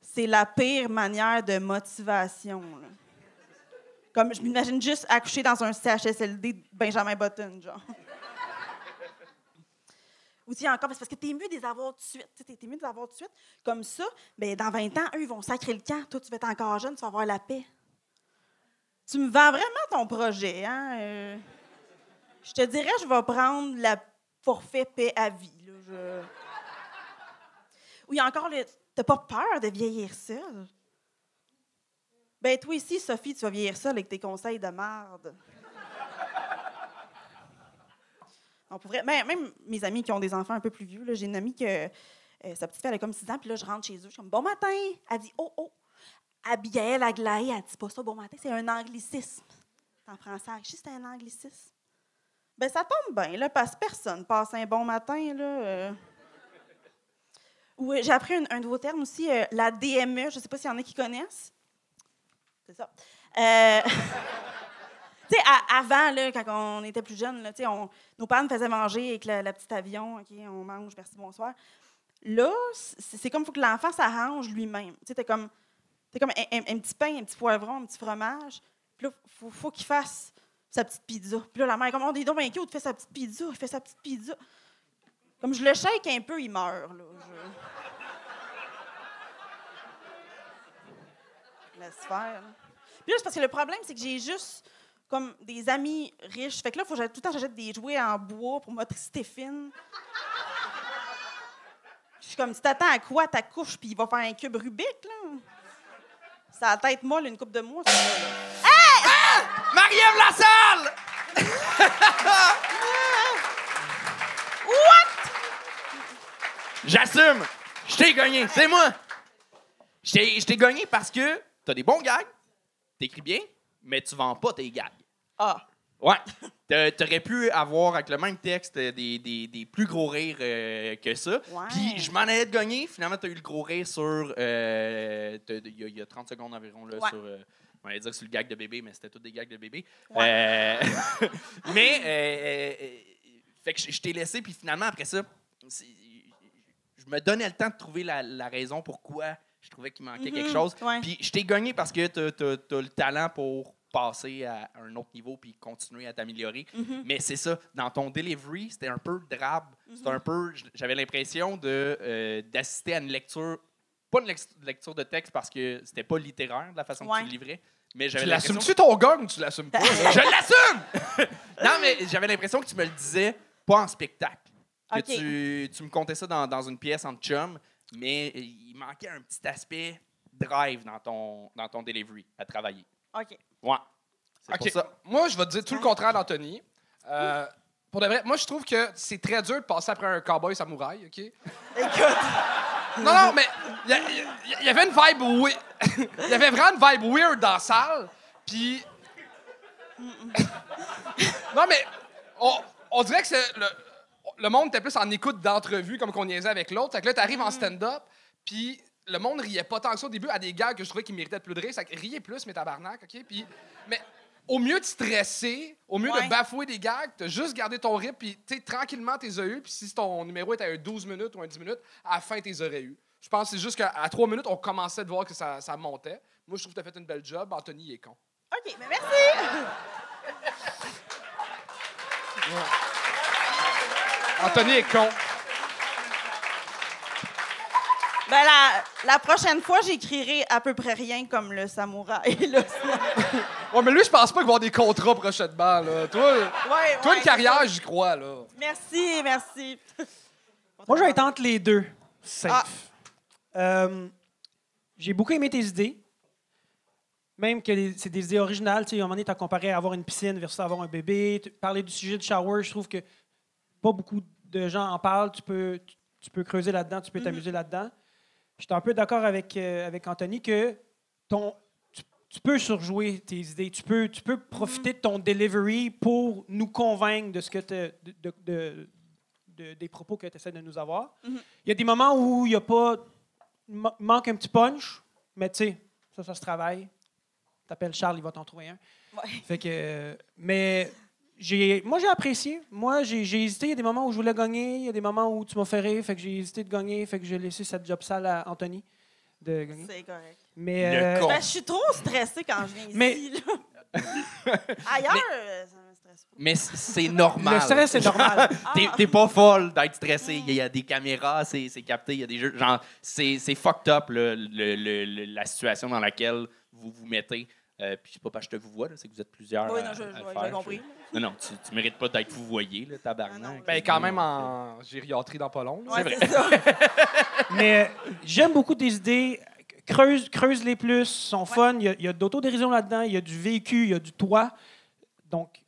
c'est la pire manière de motivation. Comme je m'imagine juste accoucher dans un CHSLD de Benjamin Button, genre. Ou sais, encore, parce que t'es mieux de les avoir tout de suite. Sais, T'es mieux de les avoir tout de suite. Comme ça, ben, dans 20 ans, eux, ils vont sacrer le camp. Toi, tu vas être encore jeune, tu vas avoir la paix. Tu me vends vraiment ton projet, hein? euh. je te dirais, je vais prendre la forfait paix à vie. Là. Ou il y a encore. T'as pas peur de vieillir seul? Ben, toi ici, Sophie, tu vas vieillir seule avec tes conseils de marde. On pourrait, ben, même mes amis qui ont des enfants un peu plus vieux, j'ai une amie que euh, sa petite fille a comme 6 ans, puis là, je rentre chez eux, je suis comme bon matin. Elle dit oh, oh. Abigail Aglaé, elle dit pas ça bon matin, c'est un anglicisme. En français, c'est un anglicisme. Ben, ça tombe bien, là, parce que personne passe un bon matin, là. euh. Oui, j'ai appris un, nouveau terme aussi, euh, la DME. Je ne sais pas s'il y en a qui connaissent. C'est ça. Euh, (laughs) tu sais, avant, là, quand on était plus sais, on- nos parents nous faisaient manger avec le, le petit avion. OK, on mange, merci, bonsoir. Là, c'est comme il faut que l'enfant s'arrange lui-même. Tu sais, t'as comme, comme un, petit pain, un petit poivron, un petit fromage. Puis là, faut, qu'il fasse sa petite pizza. Puis là, la mère est comme, on est donc bien cute, fait sa petite pizza, il fait sa petite pizza. Comme je le shake un peu, il meurt, là. Laisse faire. Puis là, c'est parce que le problème, c'est que j'ai juste comme des amis riches. Fait que là, faut que tout le temps j'achète des jouets en bois pour motricité fine. Je suis comme, tu t'attends à quoi? Ta couche, puis il va faire un cube Rubik, là? Ça a la tête molle une coupe de mois, ça, là. Marie-Ève Lassalle! J'assume! Je t'ai gagné, c'est moi! Je t'ai je t'ai gagné parce que t'as des bons gags, t'écris bien, mais tu vends pas tes gags. Ah, Ouais. (laughs) T'a- T'aurais pu avoir, avec le même texte, des, des- des plus gros rires euh, que ça. Ouais. Puis je m'en allais de gagner. Finalement, t'as eu le gros rire sur. euh, Il y, a- il y a 30 secondes environ, là, Ouais. sur. euh, on allait dire sur le gag de bébé, mais c'était tous des gags de bébé. Ouais. Euh, (laughs) mais. euh, euh, fait que je, t'ai laissé, puis finalement, après ça, c'est- je me donnais le temps de trouver la, la raison pourquoi je trouvais qu'il manquait quelque Mhm, chose. ouais. Puis je t'ai gagné parce que t'as as, le talent pour passer à un autre niveau puis continuer à t'améliorer. Mhm. Mais c'est ça, dans ton delivery, c'était un peu drabe. C'était un peu, j'avais l'impression de euh, d'assister à une lecture, pas une lecture de texte parce que c'était pas littéraire de la façon que Ouais. tu le livrais, mais Tu j'avais l'impression. l'assumes-tu ton gang ou tu l'assumes pas? (laughs) Je l'assume! (laughs) non, mais j'avais l'impression que tu me le disais pas en spectacle. Que tu, tu me comptais ça dans, dans une pièce en chum, mais il manquait un petit aspect drive dans ton, dans ton delivery à travailler. OK. Ouais. C'est pour ça. Moi, je vais te dire tout le contraire d'Anthony. Euh, pour de vrai, moi, je trouve que c'est très dur de passer après un cowboy samouraï, OK? Écoute, Non, non, mais il y, y avait une vibe weird. (laughs) Il y avait vraiment une vibe weird dans la salle. Puis. (laughs) non, mais on, on dirait que c'est le, le monde était plus en écoute d'entrevue, comme qu'on niaisait avec l'autre. Fait que là, t'arrives en stand-up, puis le monde riait pas tant que ça au début à des gars que je trouvais qu'ils méritaient de plus de rire. Ça riait plus, mais tabarnak, OK? Puis, mais au mieux de stresser, au mieux Ouais. de bafouer des gags, t'as juste gardé ton rythme, puis tu sais, tranquillement, t'es eu. Puis si ton numéro était à un 12 minutes ou un 10 minutes, à la fin, t'es aurais eu. Je pense que c'est juste qu'à à 3 minutes, on commençait de voir que ça, ça montait. Moi, je trouve que t'as fait une belle job. Anthony, il est con. OK, mais merci. (laughs) Anthony est con. Ben, la, la prochaine fois, j'écrirai à peu près rien comme le samouraï. Là, (laughs) Ouais, mais lui, je pense pas qu'il va avoir des contrats prochainement, là. Toi, Ouais, toi ouais, une carrière, j'y crois, là. Merci, merci. Moi, je vais être entre les deux. Safe. Ah. Euh, J'ai beaucoup aimé tes idées. Même que c'est des idées originales. Tu sais, à un moment donné, tu as comparé à avoir une piscine versus avoir un bébé. Tu- Parler du sujet de shower, je trouve que pas beaucoup de gens en parlent. Tu peux, tu, tu peux creuser là-dedans, tu peux t'amuser là-dedans. Je suis un peu d'accord avec, euh, avec Anthony que ton, tu, tu peux surjouer tes idées. Tu peux, tu peux profiter de ton delivery pour nous convaincre de ce que de, de- de- de- des propos que tu essaies de nous avoir. Il y a des moments où il y a pas. manque un petit punch, mais tu sais, ça, ça se travaille. T'appelles Charles, il va t'en trouver un. Ouais. Fait que. euh, mais moi, j'ai apprécié. Moi, j'ai, hésité. Il y a des moments où je voulais gagner. Il y a des moments où tu m'as fait rire. Fait que j'ai hésité de gagner. Fait que j'ai laissé cette job sale à Anthony de gagner. C'est correct. Mais. Euh. Ben, je suis trop stressée quand je viens ici. (laughs) Mais- là. Ailleurs, euh, ça me stresse pas. Mais c'est normal. le stress, c'est normal. (laughs) T'es t'es pas folle d'être stressé. Il y a des caméras, c'est capté. Il y a des jeux. Genre, c'est c'est fucked up, là, le- le- le- la situation dans laquelle vous vous mettez. Euh, puis c'est pas parce que je te vous vois, là, c'est que vous êtes plusieurs. Oui, non, je- le j'ai compris. Non, non, tu, tu mérites pas d'être vous voyez, là, Ah non, tabarnak. Ben, quand même en gériatrie dans pas long. vrai. c'est ça. (laughs) Mais euh, j'aime beaucoup tes idées. Creuse, creuse-les plus, sont fun. Il y a, il y a de l'autodérision là-dedans, il y a du vécu, il y a du toi. Donc,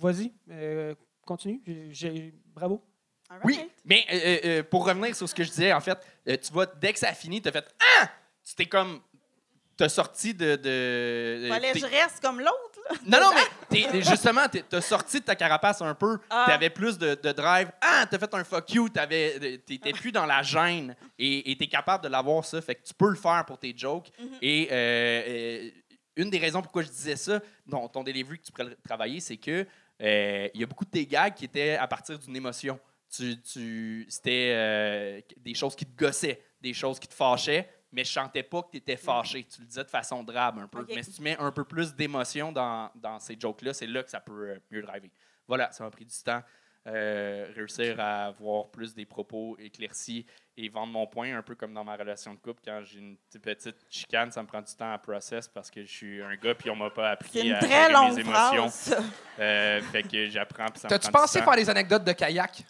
vas-y, euh, continue. J'ai- bravo. Oui, mais euh, euh, euh, pour revenir sur ce que je disais, en fait, euh, tu vois, dès que ça a fini, tu as fait Ah! Tu t'es comme. T'as sorti de. de Fallait que je reste comme l'autre. Non, non, mais (laughs) t'es- justement, t'es- t'as sorti de ta carapace un peu. Ah. T'avais plus de, de drive. Ah, t'as fait un fuck you. t'avais- T'étais plus dans la gêne. Et et t'es capable de l'avoir, ça. Fait que tu peux le faire pour tes jokes. Mhm. Et euh, euh, une des raisons pourquoi je disais ça, dans ton delivery que tu pourrais le travailler, c'est que euh, il y a beaucoup de tes gags qui étaient à partir d'une émotion. Tu, tu, C'était euh, des choses qui te gossaient, des choses qui te fâchaient, mais je sentais pas que tu étais fâché. Tu le disais de façon drabe un peu. Mais si tu mets un peu plus d'émotion dans, dans ces jokes-là, c'est là que ça peut euh, mieux driver. Voilà, ça m'a pris du temps. euh, réussir à avoir plus des propos éclaircis et vendre mon point, un peu comme dans ma relation de couple. Quand j'ai une petite- chicane, ça me prend du temps à process parce que je suis un gars puis on m'a pas appris C'est une à très gérer longue mes émotions. Euh, fait que j'apprends puis ça me T'as-tu prend du pensé temps. faire des anecdotes de kayak?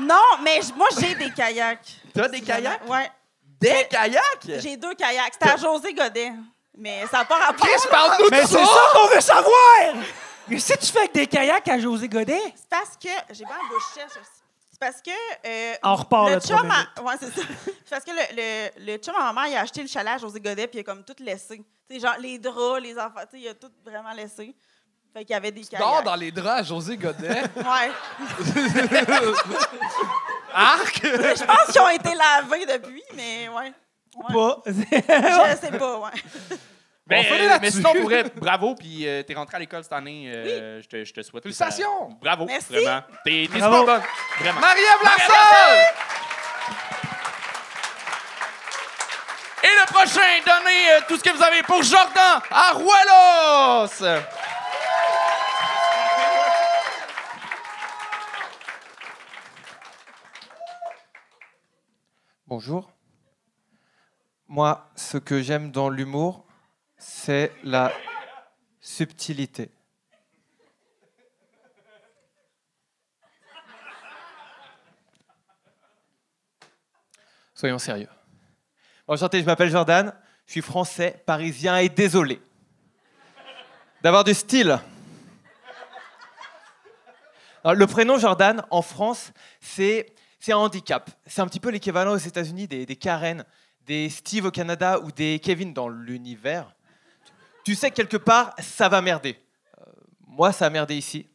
Non, mais moi, j'ai des kayaks. T'as des kayaks? Ouais. Des kayaks? J'ai deux kayaks. C'était à José Godet. Mais ça n'a pas rapport. Chris, parle-nous Mais de c'est ça! qu'on veut savoir! Mais si tu fais avec des kayaks à José Godet, C'est parce que. J'ai pas un bouche sèche aussi. C'est parce que. euh, on repart le chum. Ouais, c'est ça. C'est parce que le, le, le chum à ma mère, il a acheté le chalet à José Godet, puis il a comme tout laissé. Tu sais, genre les draps, les enfants, tu sais, il a tout vraiment laissé. Fait qu'il y avait des Tu dors dans les draps à José Godet. (laughs) Ouais. (laughs) Arc! Je pense qu'ils ont été lavés depuis, mais ouais. Ouais. Pas. (laughs) Je sais pas, ouais. Mais, On finit euh, là-dessus. mais sinon, pour vrai, bravo, puis euh, t'es rentré à l'école cette année. euh, je, te, je te souhaite. Félicitations! Bravo, Merci. vraiment. T'es t'es Bravo. super bonne. Vraiment. Marie-Ève! Et le prochain, donnez euh, tout ce que vous avez pour Jordan Aruelos! Bonjour. Moi, ce que j'aime dans l'humour, c'est la subtilité. Soyons sérieux. Enchanté, je m'appelle Jordan, je suis français, parisien et désolé d'avoir du style. Le prénom Jordan, en France, c'est c'est un handicap. C'est un petit peu l'équivalent aux États-Unis des, Karen, des Steve au Canada ou des Kevin dans l'univers. Tu sais que quelque part, ça va merder. Euh, moi, ça a merdé ici.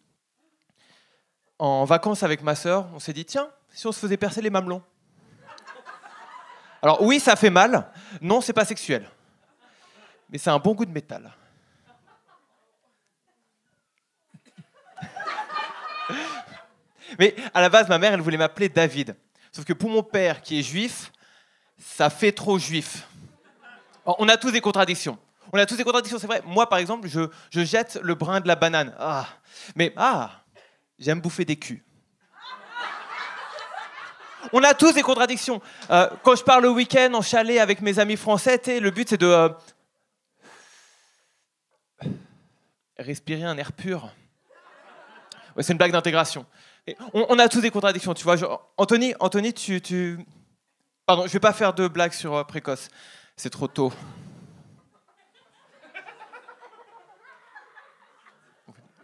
En vacances avec ma sœur, on s'est dit tiens, si on se faisait percer les mamelons. Alors oui, ça fait mal. Non, c'est pas sexuel. Mais c'est un bon goût de métal. Mais à la base, ma mère, elle voulait m'appeler David. Sauf que pour mon père, qui est juif, ça fait trop juif. On a tous des contradictions. On a tous des contradictions, c'est vrai. Moi, par exemple, je, je jette le brin de la banane. Ah. Mais, ah, j'aime bouffer des culs. On a tous des contradictions. Euh, quand je pars le week-end en chalet avec mes amis français, le but, c'est de euh, respirer un air pur. C'est une blague d'intégration. On, a tous des contradictions, tu vois. Anthony, Anthony, tu. Pardon, je vais pas faire de blagues sur euh, précoce. C'est trop tôt.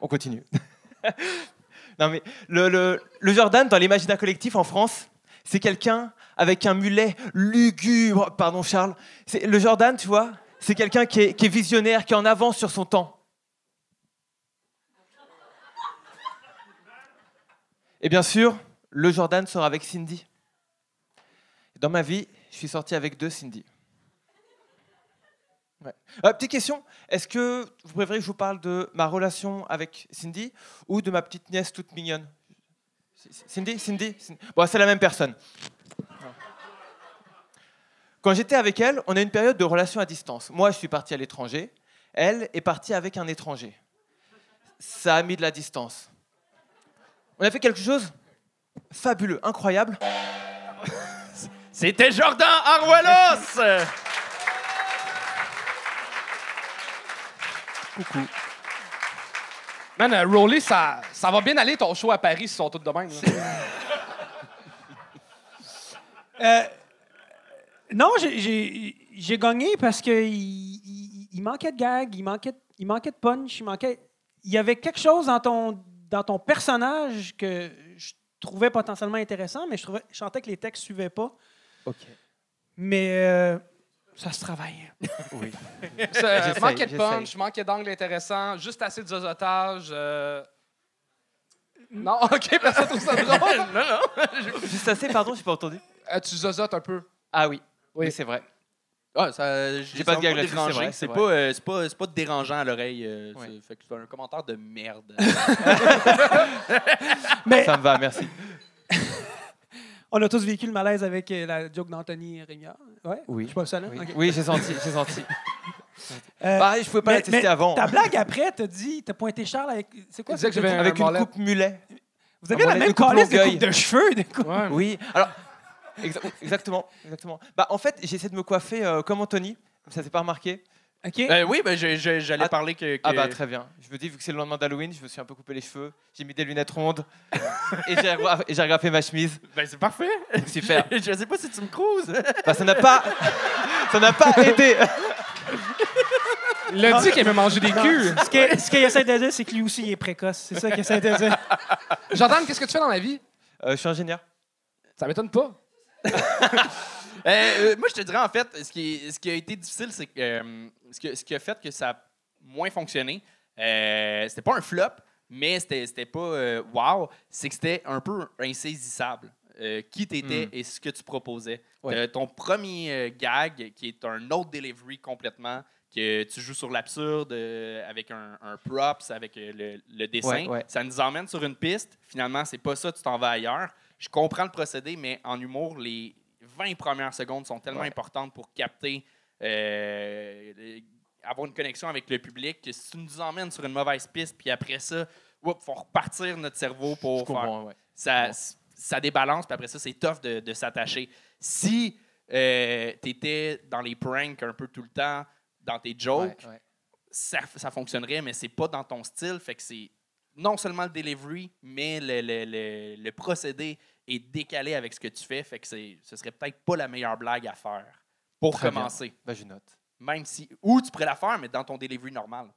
On continue. (laughs) non mais le, Jordan dans l'imaginaire collectif en France, c'est quelqu'un avec un mulet lugubre. Pardon Charles. Le Jordan, tu vois, c'est quelqu'un qui qui est visionnaire, qui est en avance sur son temps. Et bien sûr, le Jordan sort avec Cindy. Dans ma vie, je suis sorti avec deux Cindy. Euh, petite question, est-ce que vous préférez que je vous parle de ma relation avec Cindy ou de ma petite nièce toute mignonne? Cindy Cindy, Cindy Bon, c'est la même personne. Quand j'étais avec elle, on a une période de relation à distance. Moi, je suis parti à l'étranger. Elle est partie avec un étranger. Ça a mis de la distance. On a fait quelque chose fabuleux, incroyable. (laughs) C'était Jordan Aruelos! Coucou. Man, euh, Rolly, ça, ça va bien aller ton show à Paris si sont tous de même. là. (laughs) Euh, non, j'ai- gagné parce que il, il- il manquait de gag, il manquait, il manquait de punch, il manquait. Il y avait quelque chose dans ton, dans ton personnage que je trouvais potentiellement intéressant, mais je, trouvais, je sentais que les textes suivaient pas. Ok. Mais euh, Ça se travaille. Oui. (laughs) Ça, J'essaye, manquait de punch, manquait d'angle intéressant, juste assez de zozotage. euh. Non, (laughs) ok, personne trouve ça drôle. non, non. (laughs) Juste assez, pardon, j'ai pas entendu. Euh, tu zozotes un peu. Ah oui. Oui. Oui, c'est vrai. Ah, ça, J'ai pas de gag là-dessus, c'est dérangé. vrai, C'est c'est pas, euh, c'est pas, c'est pas dérangeant à l'oreille. euh, Ouais. c'est- Fait que c'est un commentaire de merde. (laughs) Mais Ça me va, merci. (laughs) on a tous vécu le malaise avec euh, la joke d'Anthony Rémillard. Ouais? Oui. Je suis pas le seul, hein? Oui, Ok. Oui, j'ai senti, j'ai senti. (laughs) Euh, Bah, je pouvais pas mais- la tester mais avant. Ta blague après, t'as dit, t'as pointé Charles avec. C'est quoi ça? que j'avais un Avec une mollet. coupe mulet. Vous avez un la mollet même coupe calice de Longueuil. coupe de cheveux, de coupe. Ouais. Oui. Alors, exa- exactement, exactement. Bah, en fait, j'essaie de me coiffer euh, comme Anthony. Ça s'est pas remarqué. OK? Euh, oui, je- j'allais Ah. parler que. que- Ah bah très bien. Je me dis vu que c'est le lendemain d'Halloween, je me suis un peu coupé les cheveux, j'ai mis des lunettes rondes (laughs) et j'ai agra- et j'ai agrafé ma chemise. Ben, c'est parfait. Super. (laughs) je sais pas si tu me cruises. Bah ça n'a pas, ça n'a pas aidé. Il a dit qu'il aimait manger des culs. Ce qu'il ce qu'il essaie de dire, c'est que lui aussi, il est précoce. C'est ça qu'il essaie de dire. (laughs) Jordan, qu'est-ce que tu fais dans la vie? Euh, je suis ingénieur. Ça m'étonne pas. Euh, euh, moi, je te dirais, en fait, ce qui, est- ce qui a été difficile, c'est que, euh, ce, que- ce qui a fait que ça a moins fonctionné, euh, c'était pas un flop, mais c'était pas wow, c'est que c'était un peu insaisissable. Qui t'étais Hmm. et ce que tu proposais. Ouais. Ton premier gag, qui est un autre delivery complètement, que tu joues sur l'absurde euh, avec un, un props, avec euh, le, le dessin, Ouais, ouais. ça nous emmène sur une piste. Finalement, c'est pas ça, tu t'en vas ailleurs. Je comprends le procédé, mais en humour, les 20 premières secondes sont tellement Ouais. importantes pour capter, euh, les- avoir une connexion avec le public que si tu nous emmènes sur une mauvaise piste, puis après ça, il faut repartir notre cerveau pour faire. ouais. Ça, ça débalance, puis après ça, c'est tough de, de s'attacher. Si tu étais dans les pranks un peu tout le temps, dans tes jokes, ça, ça fonctionnerait, mais c'est pas dans ton style. Fait que c'est non seulement le delivery, mais le, le- le- le procédé est décalé avec ce que tu fais. Fait que c'est- ce serait peut-être pas la meilleure blague à faire pour Très commencer. Bah je note. Même si. Ou tu pourrais la faire, mais dans ton delivery normal.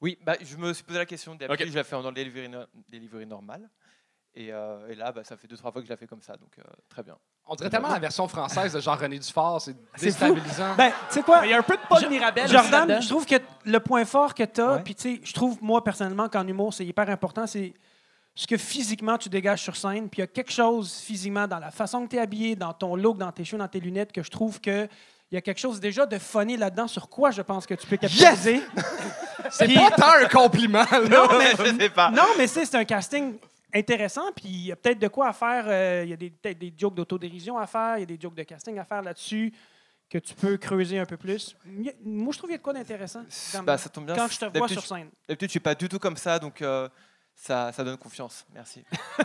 Oui, bah je me suis posé la question. D'habitude, Ok. je la fais dans le delivery, no- delivery normal. Et, euh, et là, bah, ça fait deux trois fois que je la fais comme ça, donc euh, très bien. On dirait tellement la version française de Jean-René Dufort, c'est C'est déstabilisant. Ben, tu sais quoi? Il y a un peu de Paul Jo- Mirabel Jordan, je trouve que le point fort que tu as, Ouais. puis tu sais, je trouve, moi, personnellement, qu'en humour, c'est hyper important, c'est ce que physiquement tu dégages sur scène. Puis il y a quelque chose physiquement dans la façon que tu es habillé, dans ton look, dans tes cheveux, dans tes lunettes, que je trouve que. Il y a quelque chose déjà de funny là-dedans sur quoi je pense que tu peux capitaliser. (laughs) c'est pas tant un compliment, là. Non, mais, (laughs) je sais pas. non, mais c'est un casting intéressant, puis il y a peut-être de quoi à faire. euh, il y a des- peut-être des jokes d'autodérision à faire, il y a des jokes de casting à faire là-dessus que tu peux creuser un peu plus. Moi, je trouve qu'il y a de quoi d'intéressant Bah, ça tombe bien. quand je te vois sur scène. D'habitude, je suis pas du tout comme ça, donc euh, ça, ça donne confiance. Merci. (laughs)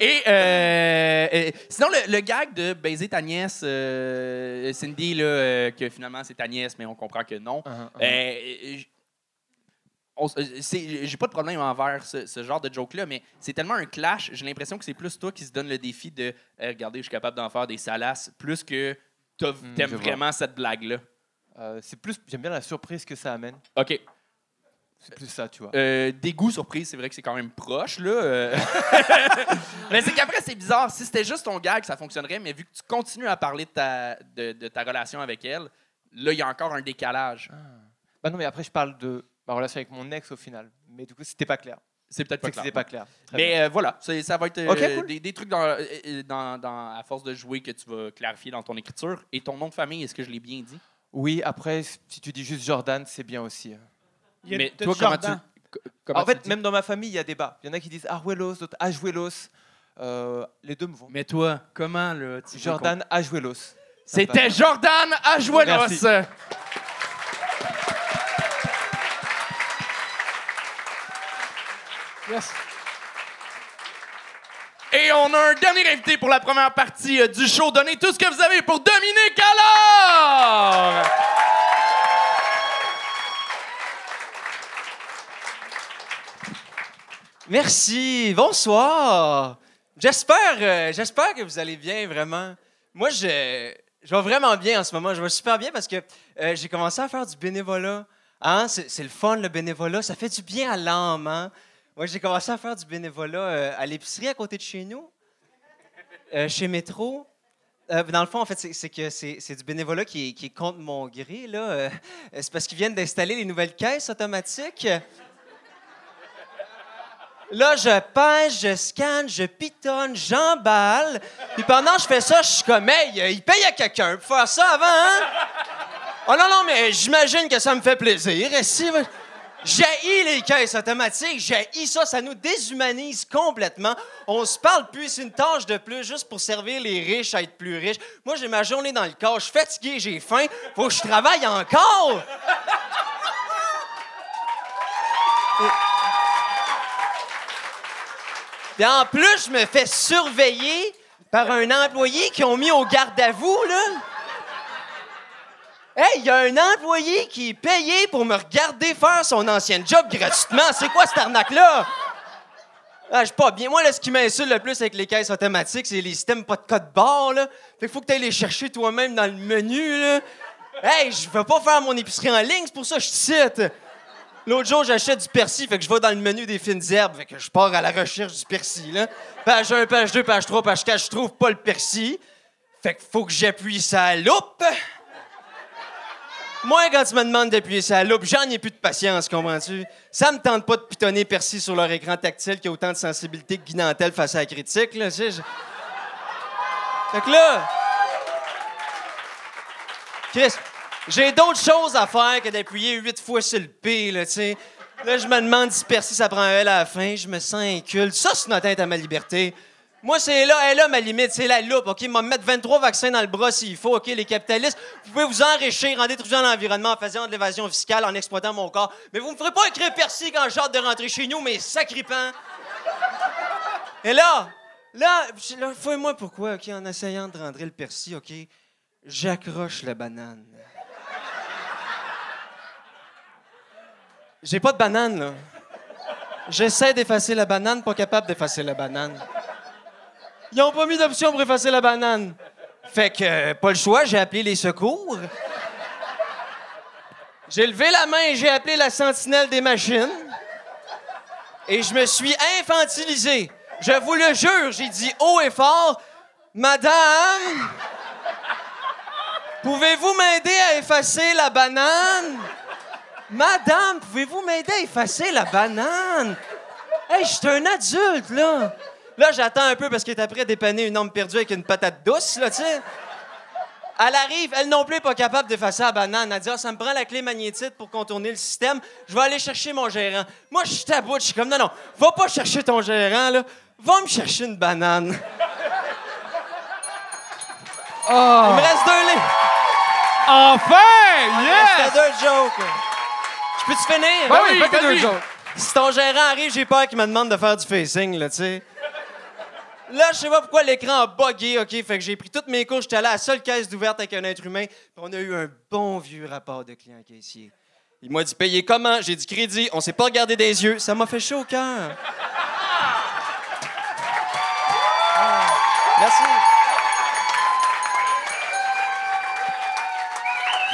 Et euh, sinon, le, le gag de baiser ta nièce, euh, Cindy, là, euh, que finalement c'est ta nièce, mais on comprend que non. Uh-huh, uh-huh. Euh, on s- euh, c'est- J'ai pas de problème envers ce, ce genre de joke-là, mais c'est tellement un clash. J'ai l'impression que c'est plus toi qui se donne le défi de euh, regardez, je suis capable d'en faire des salaces, plus que Hmm, t'aimes vois. vraiment cette blague-là. Euh, c'est plus, j'aime bien la surprise que ça amène. OK. C'est plus ça, tu vois. Euh, dégoût, surprise, c'est vrai que c'est quand même proche, là. euh. (laughs) mais c'est qu'après, c'est bizarre. Si c'était juste ton gag, ça fonctionnerait, mais vu que tu continues à parler de ta, de, de ta relation avec elle, là, il y a encore un décalage. Bah non, mais après, je parle de ma relation avec mon ex au final. Mais du coup, c'était pas clair. C'est peut-être pas clair. c'était pas clair. Très Mais euh, voilà, c'est- ça va être euh, cool. des, des trucs dans, euh, dans, dans- à force de jouer que tu vas clarifier dans ton écriture. Et ton nom de famille, est-ce que je l'ai bien dit? Oui, après, si tu dis juste Jordan, c'est bien aussi. Il y a Mais toi, comment Jordan. tu. comment en tu fait, dis? même dans ma famille, il y a débat. Il y en a qui disent Arguelos, d'autres Ajuelos. Euh, les deux me vont. Mais toi, comment, veux Jordan Ajuelos. C'était Jordan Ajuelos! Yes. Et on a un dernier invité pour la première partie euh, du show. Donnez tout ce que vous avez pour Dominique alors! Merci, bonsoir. J'espère, euh, j'espère que vous allez bien vraiment. Moi, je, je vais vraiment bien en ce moment. Je vais super bien parce que euh, j'ai commencé à faire du bénévolat. Hein? C'est, c'est le fun le bénévolat, ça fait du bien à l'âme. Hein? Moi, j'ai commencé à faire du bénévolat euh, à l'épicerie à côté de chez nous, euh, chez Métro. Euh, dans le fond, en fait, c'est que c'est du bénévolat qui qui est contre mon gré. Là. C'est parce qu'ils viennent d'installer les nouvelles caisses automatiques. Là, je pèse, je scanne, je pitonne, j'emballe. Puis pendant que je fais ça, je suis comme, hey, il paye à quelqu'un pour faire ça avant, hein? Oh non, non, mais j'imagine que ça me fait plaisir. Et si, j'ai les caisses automatiques, j'ai ça, ça nous déshumanise complètement. On se parle plus, c'est une tâche de plus juste pour servir les riches à être plus riches. Moi, j'ai ma journée dans le corps, je suis fatigué, j'ai faim, faut que je travaille encore. Et en plus, je me fais surveiller par un employé qui ont mis au garde à vous, là. Hey, il y a un employé qui est payé pour me regarder faire son ancien job gratuitement. C'est quoi cette arnaque-là? Ah, je pas bien. Moi, là, ce qui m'insulte le plus avec les caisses automatiques, c'est les systèmes pas de code barre, là. Fait qu'il faut que tu ailles les chercher toi-même dans le menu, là. Hey, je veux pas faire mon épicerie en ligne, c'est pour ça que je te cite. L'autre jour, j'achète du persil, fait que je vais dans le menu des fines herbes, fait que je pars à la recherche du persil. Page 1, page 2, page 3, page 4, je trouve pas le persil. Fait qu'il faut que j'appuie sa loupe. Moi, quand tu me demandes d'appuyer sa loupe, j'en ai plus de patience, comprends-tu? Ça me tente pas de pitonner persil sur leur écran tactile qui a autant de sensibilité que Guy Nantel face à la critique, là, tu sais. Fait que là... Chris, j'ai d'autres choses à faire que d'appuyer huit fois sur le P, là, tu. Là, je me demande si persil, ça prend un L à la fin. Je me sens inculte. Ça, c'est une atteinte à ma liberté. Moi, c'est là, elle là ma limite, c'est la loupe, OK? M'a me mettre 23 vaccins dans le bras s'il faut, OK? Les capitalistes, vous pouvez vous enrichir en détruisant l'environnement, en faisant de l'évasion fiscale, en exploitant mon corps. Mais vous me ferez pas écrire persil quand j'ai hâte de rentrer chez nous, mais sacripant. Et là, là, là fouille-moi pourquoi, OK? En essayant de rentrer le persil, OK? J'accroche la banane. J'ai pas de banane, là. J'essaie d'effacer la banane, pas capable d'effacer la banane. Ils ont pas mis d'option pour effacer la banane. Fait que, euh, pas le choix, j'ai appelé les secours. J'ai levé la main et j'ai appelé la sentinelle des machines. Et je me suis infantilisé. Je vous le jure, j'ai dit haut et fort, Madame, pouvez-vous m'aider à effacer la banane? Madame, pouvez-vous m'aider à effacer la banane? Hey, je suis un adulte, là. Là, j'attends un peu parce qu'elle est après dépanner une homme perdue avec une patate douce, là, tu sais. Elle arrive, elle non plus est pas capable d'effacer la banane. Elle dit Ah, ça me prend la clé magnétique pour contourner le système. Je vais aller chercher mon gérant. Moi, je suis à bout. Je suis comme Non, non, va pas chercher ton gérant, là. Va me chercher une banane. Il me reste deux lignes. Enfin! Il me Yes! reste deux jokes. Je peux-tu finir? Ben oui, fais tes vas-y. deux jokes. Si ton gérant arrive, j'ai peur qu'il me demande de faire du facing, là, tu sais. Là, je sais pas pourquoi l'écran a buggé, OK? Fait que j'ai pris toutes mes couches, j'étais allé à la seule caisse d'ouverte avec un être humain, puis on a eu un bon vieux rapport de client caissier. Il m'a dit payer comment? J'ai dit crédit, on s'est pas regardé des yeux. Ça m'a fait chaud au cœur. Ah, Merci.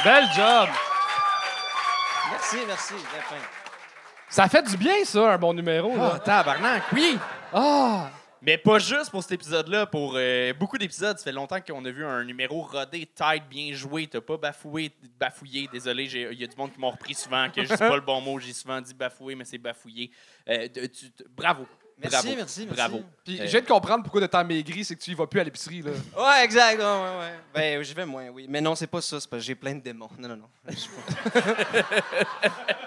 Bel job! Merci, merci. fin. Ça fait du bien, ça, un bon numéro. Là. tabarnak, oui! Ah! Mais pas juste pour cet épisode-là, pour euh, beaucoup d'épisodes. Ça fait longtemps qu'on a vu un numéro rodé, tight, bien joué. T'as pas bafoué, bafouillé. Désolé, j'ai- il y a du monde qui m'ont repris souvent, que je dis pas le bon mot. J'ai souvent dit bafoué, mais c'est bafouillé. Euh, tu- tu- bravo. Merci, bravo. merci, merci. Bravo. Puis Euh, je viens de comprendre pourquoi de temps maigri, c'est que tu y vas plus à l'épicerie. là. Ouais, exact. Ouais, ouais, ouais. Ben, je vais moins, oui. Mais non, c'est pas ça. C'est parce que j'ai plein de démons. Non, non, non. (laughs)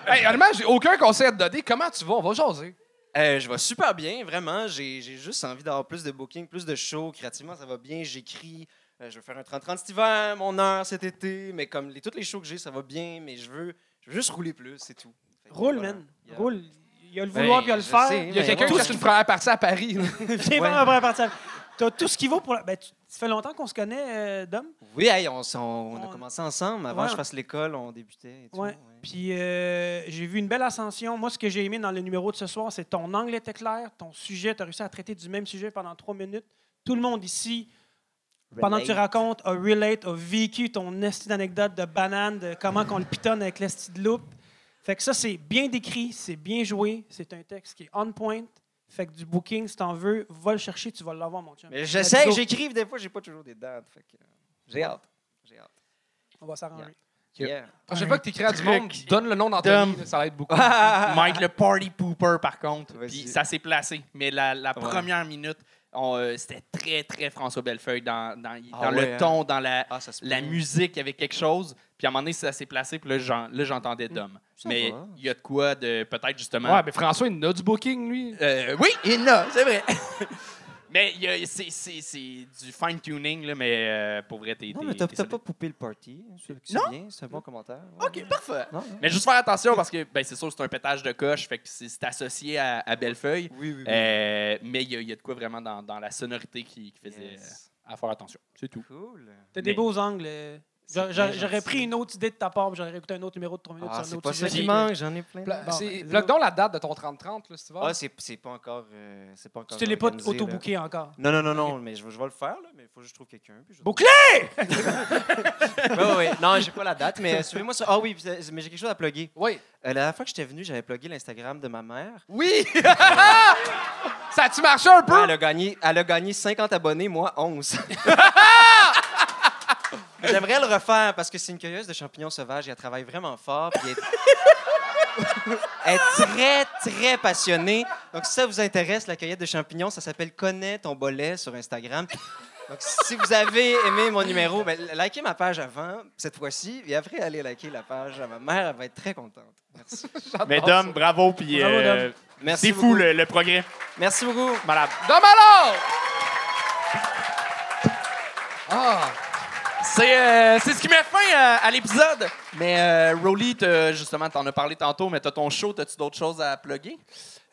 Hey, honnêtement, j'ai aucun conseil à te donner. Comment tu vas? On va jaser. Euh, je vais super bien, vraiment. J'ai juste envie d'avoir plus de bookings, plus de shows. Créativement, ça va bien. J'écris. Euh, je veux faire un 30-30 cet hiver, mon heure cet été. Mais comme les, tous les shows que j'ai, ça va bien. Mais je veux, je veux juste rouler plus, c'est tout. Fait Roule, voilà. man. Yeah. Roule. Il y a le vouloir Ben, puis il y a le faire. sais. Il y a quelqu'un ouais, qui ouais. fait une première partie à Paris. (laughs) Viens Ouais. faire ma première partie. T'as tout ce qu'il vaut pour la... Ben, tu... Ça fait longtemps qu'on se connaît, euh, Dom? Oui, hey, on, s- on- on a commencé ensemble. Avant Ouais. que je fasse l'école, on débutait. Et tout, Ouais. Puis euh, j'ai vu une belle ascension. Moi, ce que j'ai aimé dans le numéro de ce soir, c'est ton angle était clair, ton sujet, tu as réussi à traiter du même sujet pendant trois minutes. Tout le monde ici, pendant que tu racontes, a relate, a vécu ton esti d'anecdote de banane, de comment qu'on le pitonne avec l'esti de loupe. Fait que ça, c'est bien décrit, c'est bien joué, c'est un texte qui est on point. Fait que du booking, si t'en veux, va le chercher, tu vas l'avoir, mon chum. Mais Let's j'essaie, go. j'écrive des fois, j'ai pas toujours des dates. Fait que, j'ai hâte. J'ai hâte. On va s'arranger. Yeah. La prochaine fois que tu écris à du monde, donne le nom d'Anthony, là, ça va être beaucoup. (laughs) Mike, le party pooper, par contre. Puis ça s'est placé. Mais la, la Ouais. première minute, on, euh, c'était très, très François Bellefeuille dans, dans, Ah dans le hein? ton, dans la, Ah, la musique, il y avait quelque chose. Puis à un moment donné, ça s'est placé. Puis là, j'en- là, j'entendais Dom. Ça Mais il y a de quoi de peut-être justement. Ouais, mais François, il a du booking, lui. Euh, oui, il a, c'est vrai. (laughs) mais il y a- c'est, c'est- c'est du fine-tuning, là, mais euh, pour vrai, t'es. Non, mais t'as pas poupé le party. C'est c'est Non? bien, c'est un bon commentaire. Ouais, OK, parfait. Non, non. Mais juste faire attention parce que ben, c'est sûr, c'est un pétage de coche, fait que c'est, c'est associé à, à Bellefeuille. Oui, oui, oui. Euh, mais il y, y a de quoi vraiment dans, dans la sonorité qui, qui faisait Yes. euh, à faire attention. C'est tout. Cool. T'as des beaux angles. C'est J'aurais pris une autre idée de ta part, j'aurais écouté un autre numéro de 3 minutes Ah, sur un c'est autre pas ça sujet. qui manque, j'en ai plein. Pla- Bon, c'est- ben, donc la date de ton 30-30, là, si tu vas. Ah, c'est c'est pas encore. euh, c'est pas encore. Tu te l'es pas auto-booké encore. Non, non, non, non, mais je, vais- je vais le faire, là, mais il faut que je trouve quelqu'un. Bouclé! Oui, (laughs) oui. Non, j'ai pas la date, mais euh, suivez-moi sur. Ah oui, mais j'ai quelque chose à plugger. Oui. Euh, la dernière fois que j'étais venu, j'avais plugué l'Instagram de ma mère. Oui! (laughs) ça a-tu marché un peu? Ouais, elle, a gagné, elle a gagné 50 abonnés, moi 11. (laughs) J'aimerais le refaire parce que c'est une cueilleuse de champignons sauvages et elle travaille vraiment fort. puis elle, est... (laughs) elle est très, très passionnée. Donc, si ça vous intéresse, la cueillette de champignons, ça s'appelle Connais ton bolet sur Instagram. Donc, si vous avez aimé mon numéro, ben, likez ma page avant, cette fois-ci, et après, allez liker la page à ma mère. Elle va être très contente. Merci. (laughs) Mais Dom, bravo, puis euh, Merci c'est beaucoup. fou le, le progrès. Merci beaucoup. Malade. Dom alors! Ah! C'est euh, c'est ce qui met fin à, à l'épisode. Mais euh, Rolly, justement, t'en as parlé tantôt, mais t'as ton show, t'as-tu d'autres choses à plugger?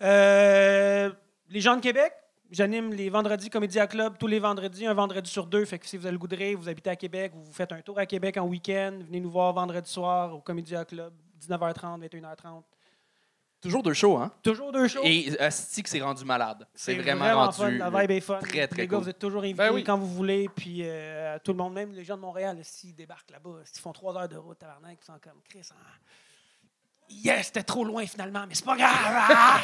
Euh, les gens de Québec, j'anime les vendredis Comédia Club tous les vendredis, un vendredi sur deux. Fait que si vous avez le vous habitez à Québec, vous faites un tour à Québec en week-end, venez nous voir vendredi soir au Comédia Club, 19h30, 21h30. Toujours deux shows, hein? Toujours deux shows. Et Asti que c'est rendu malade. C'est vraiment, rendu fun. La vibe est fun. très, très les gars, cool. vous êtes toujours invités Ben oui. quand vous voulez. Puis euh, tout le monde, même les gens de Montréal, s'ils débarquent là-bas, s'ils font trois heures de route, tabarnak, ils sont comme Chris. hein. Yes, c'était trop loin finalement, mais c'est pas grave. ah!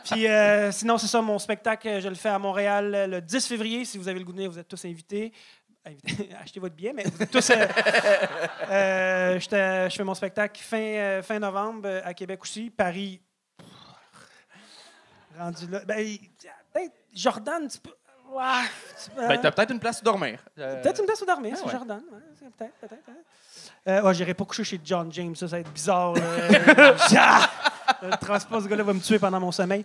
(laughs) Puis euh, sinon, c'est ça, mon spectacle, euh, je le fais à Montréal euh, le 10 février. Si vous avez le goût de venir, vous êtes tous invités. (laughs) Achetez votre billet, mais vous êtes tous. euh, (laughs) euh, je fais mon spectacle fin, euh, fin novembre à Québec aussi. Paris, rendu là. Ben, Jordan, tu peux. Peux- Ben, t'as peut-être une place où dormir. Euh, Peut-être une place où dormir, ah c'est ouais. Jordan. ouais, peut-être, peut-être. hein. Euh, ouais, j'irai pas coucher chez John James, ça, ça va être bizarre. là. Ja! (laughs) Le transport, ce gars-là va me tuer pendant mon sommeil.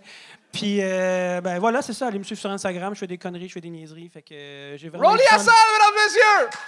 Puis, euh, ben voilà, c'est ça. Allez me suivre sur Instagram. Je fais des conneries, je fais des niaiseries. Fait que euh, j'ai vraiment. Rolly salle, mesdames messieurs!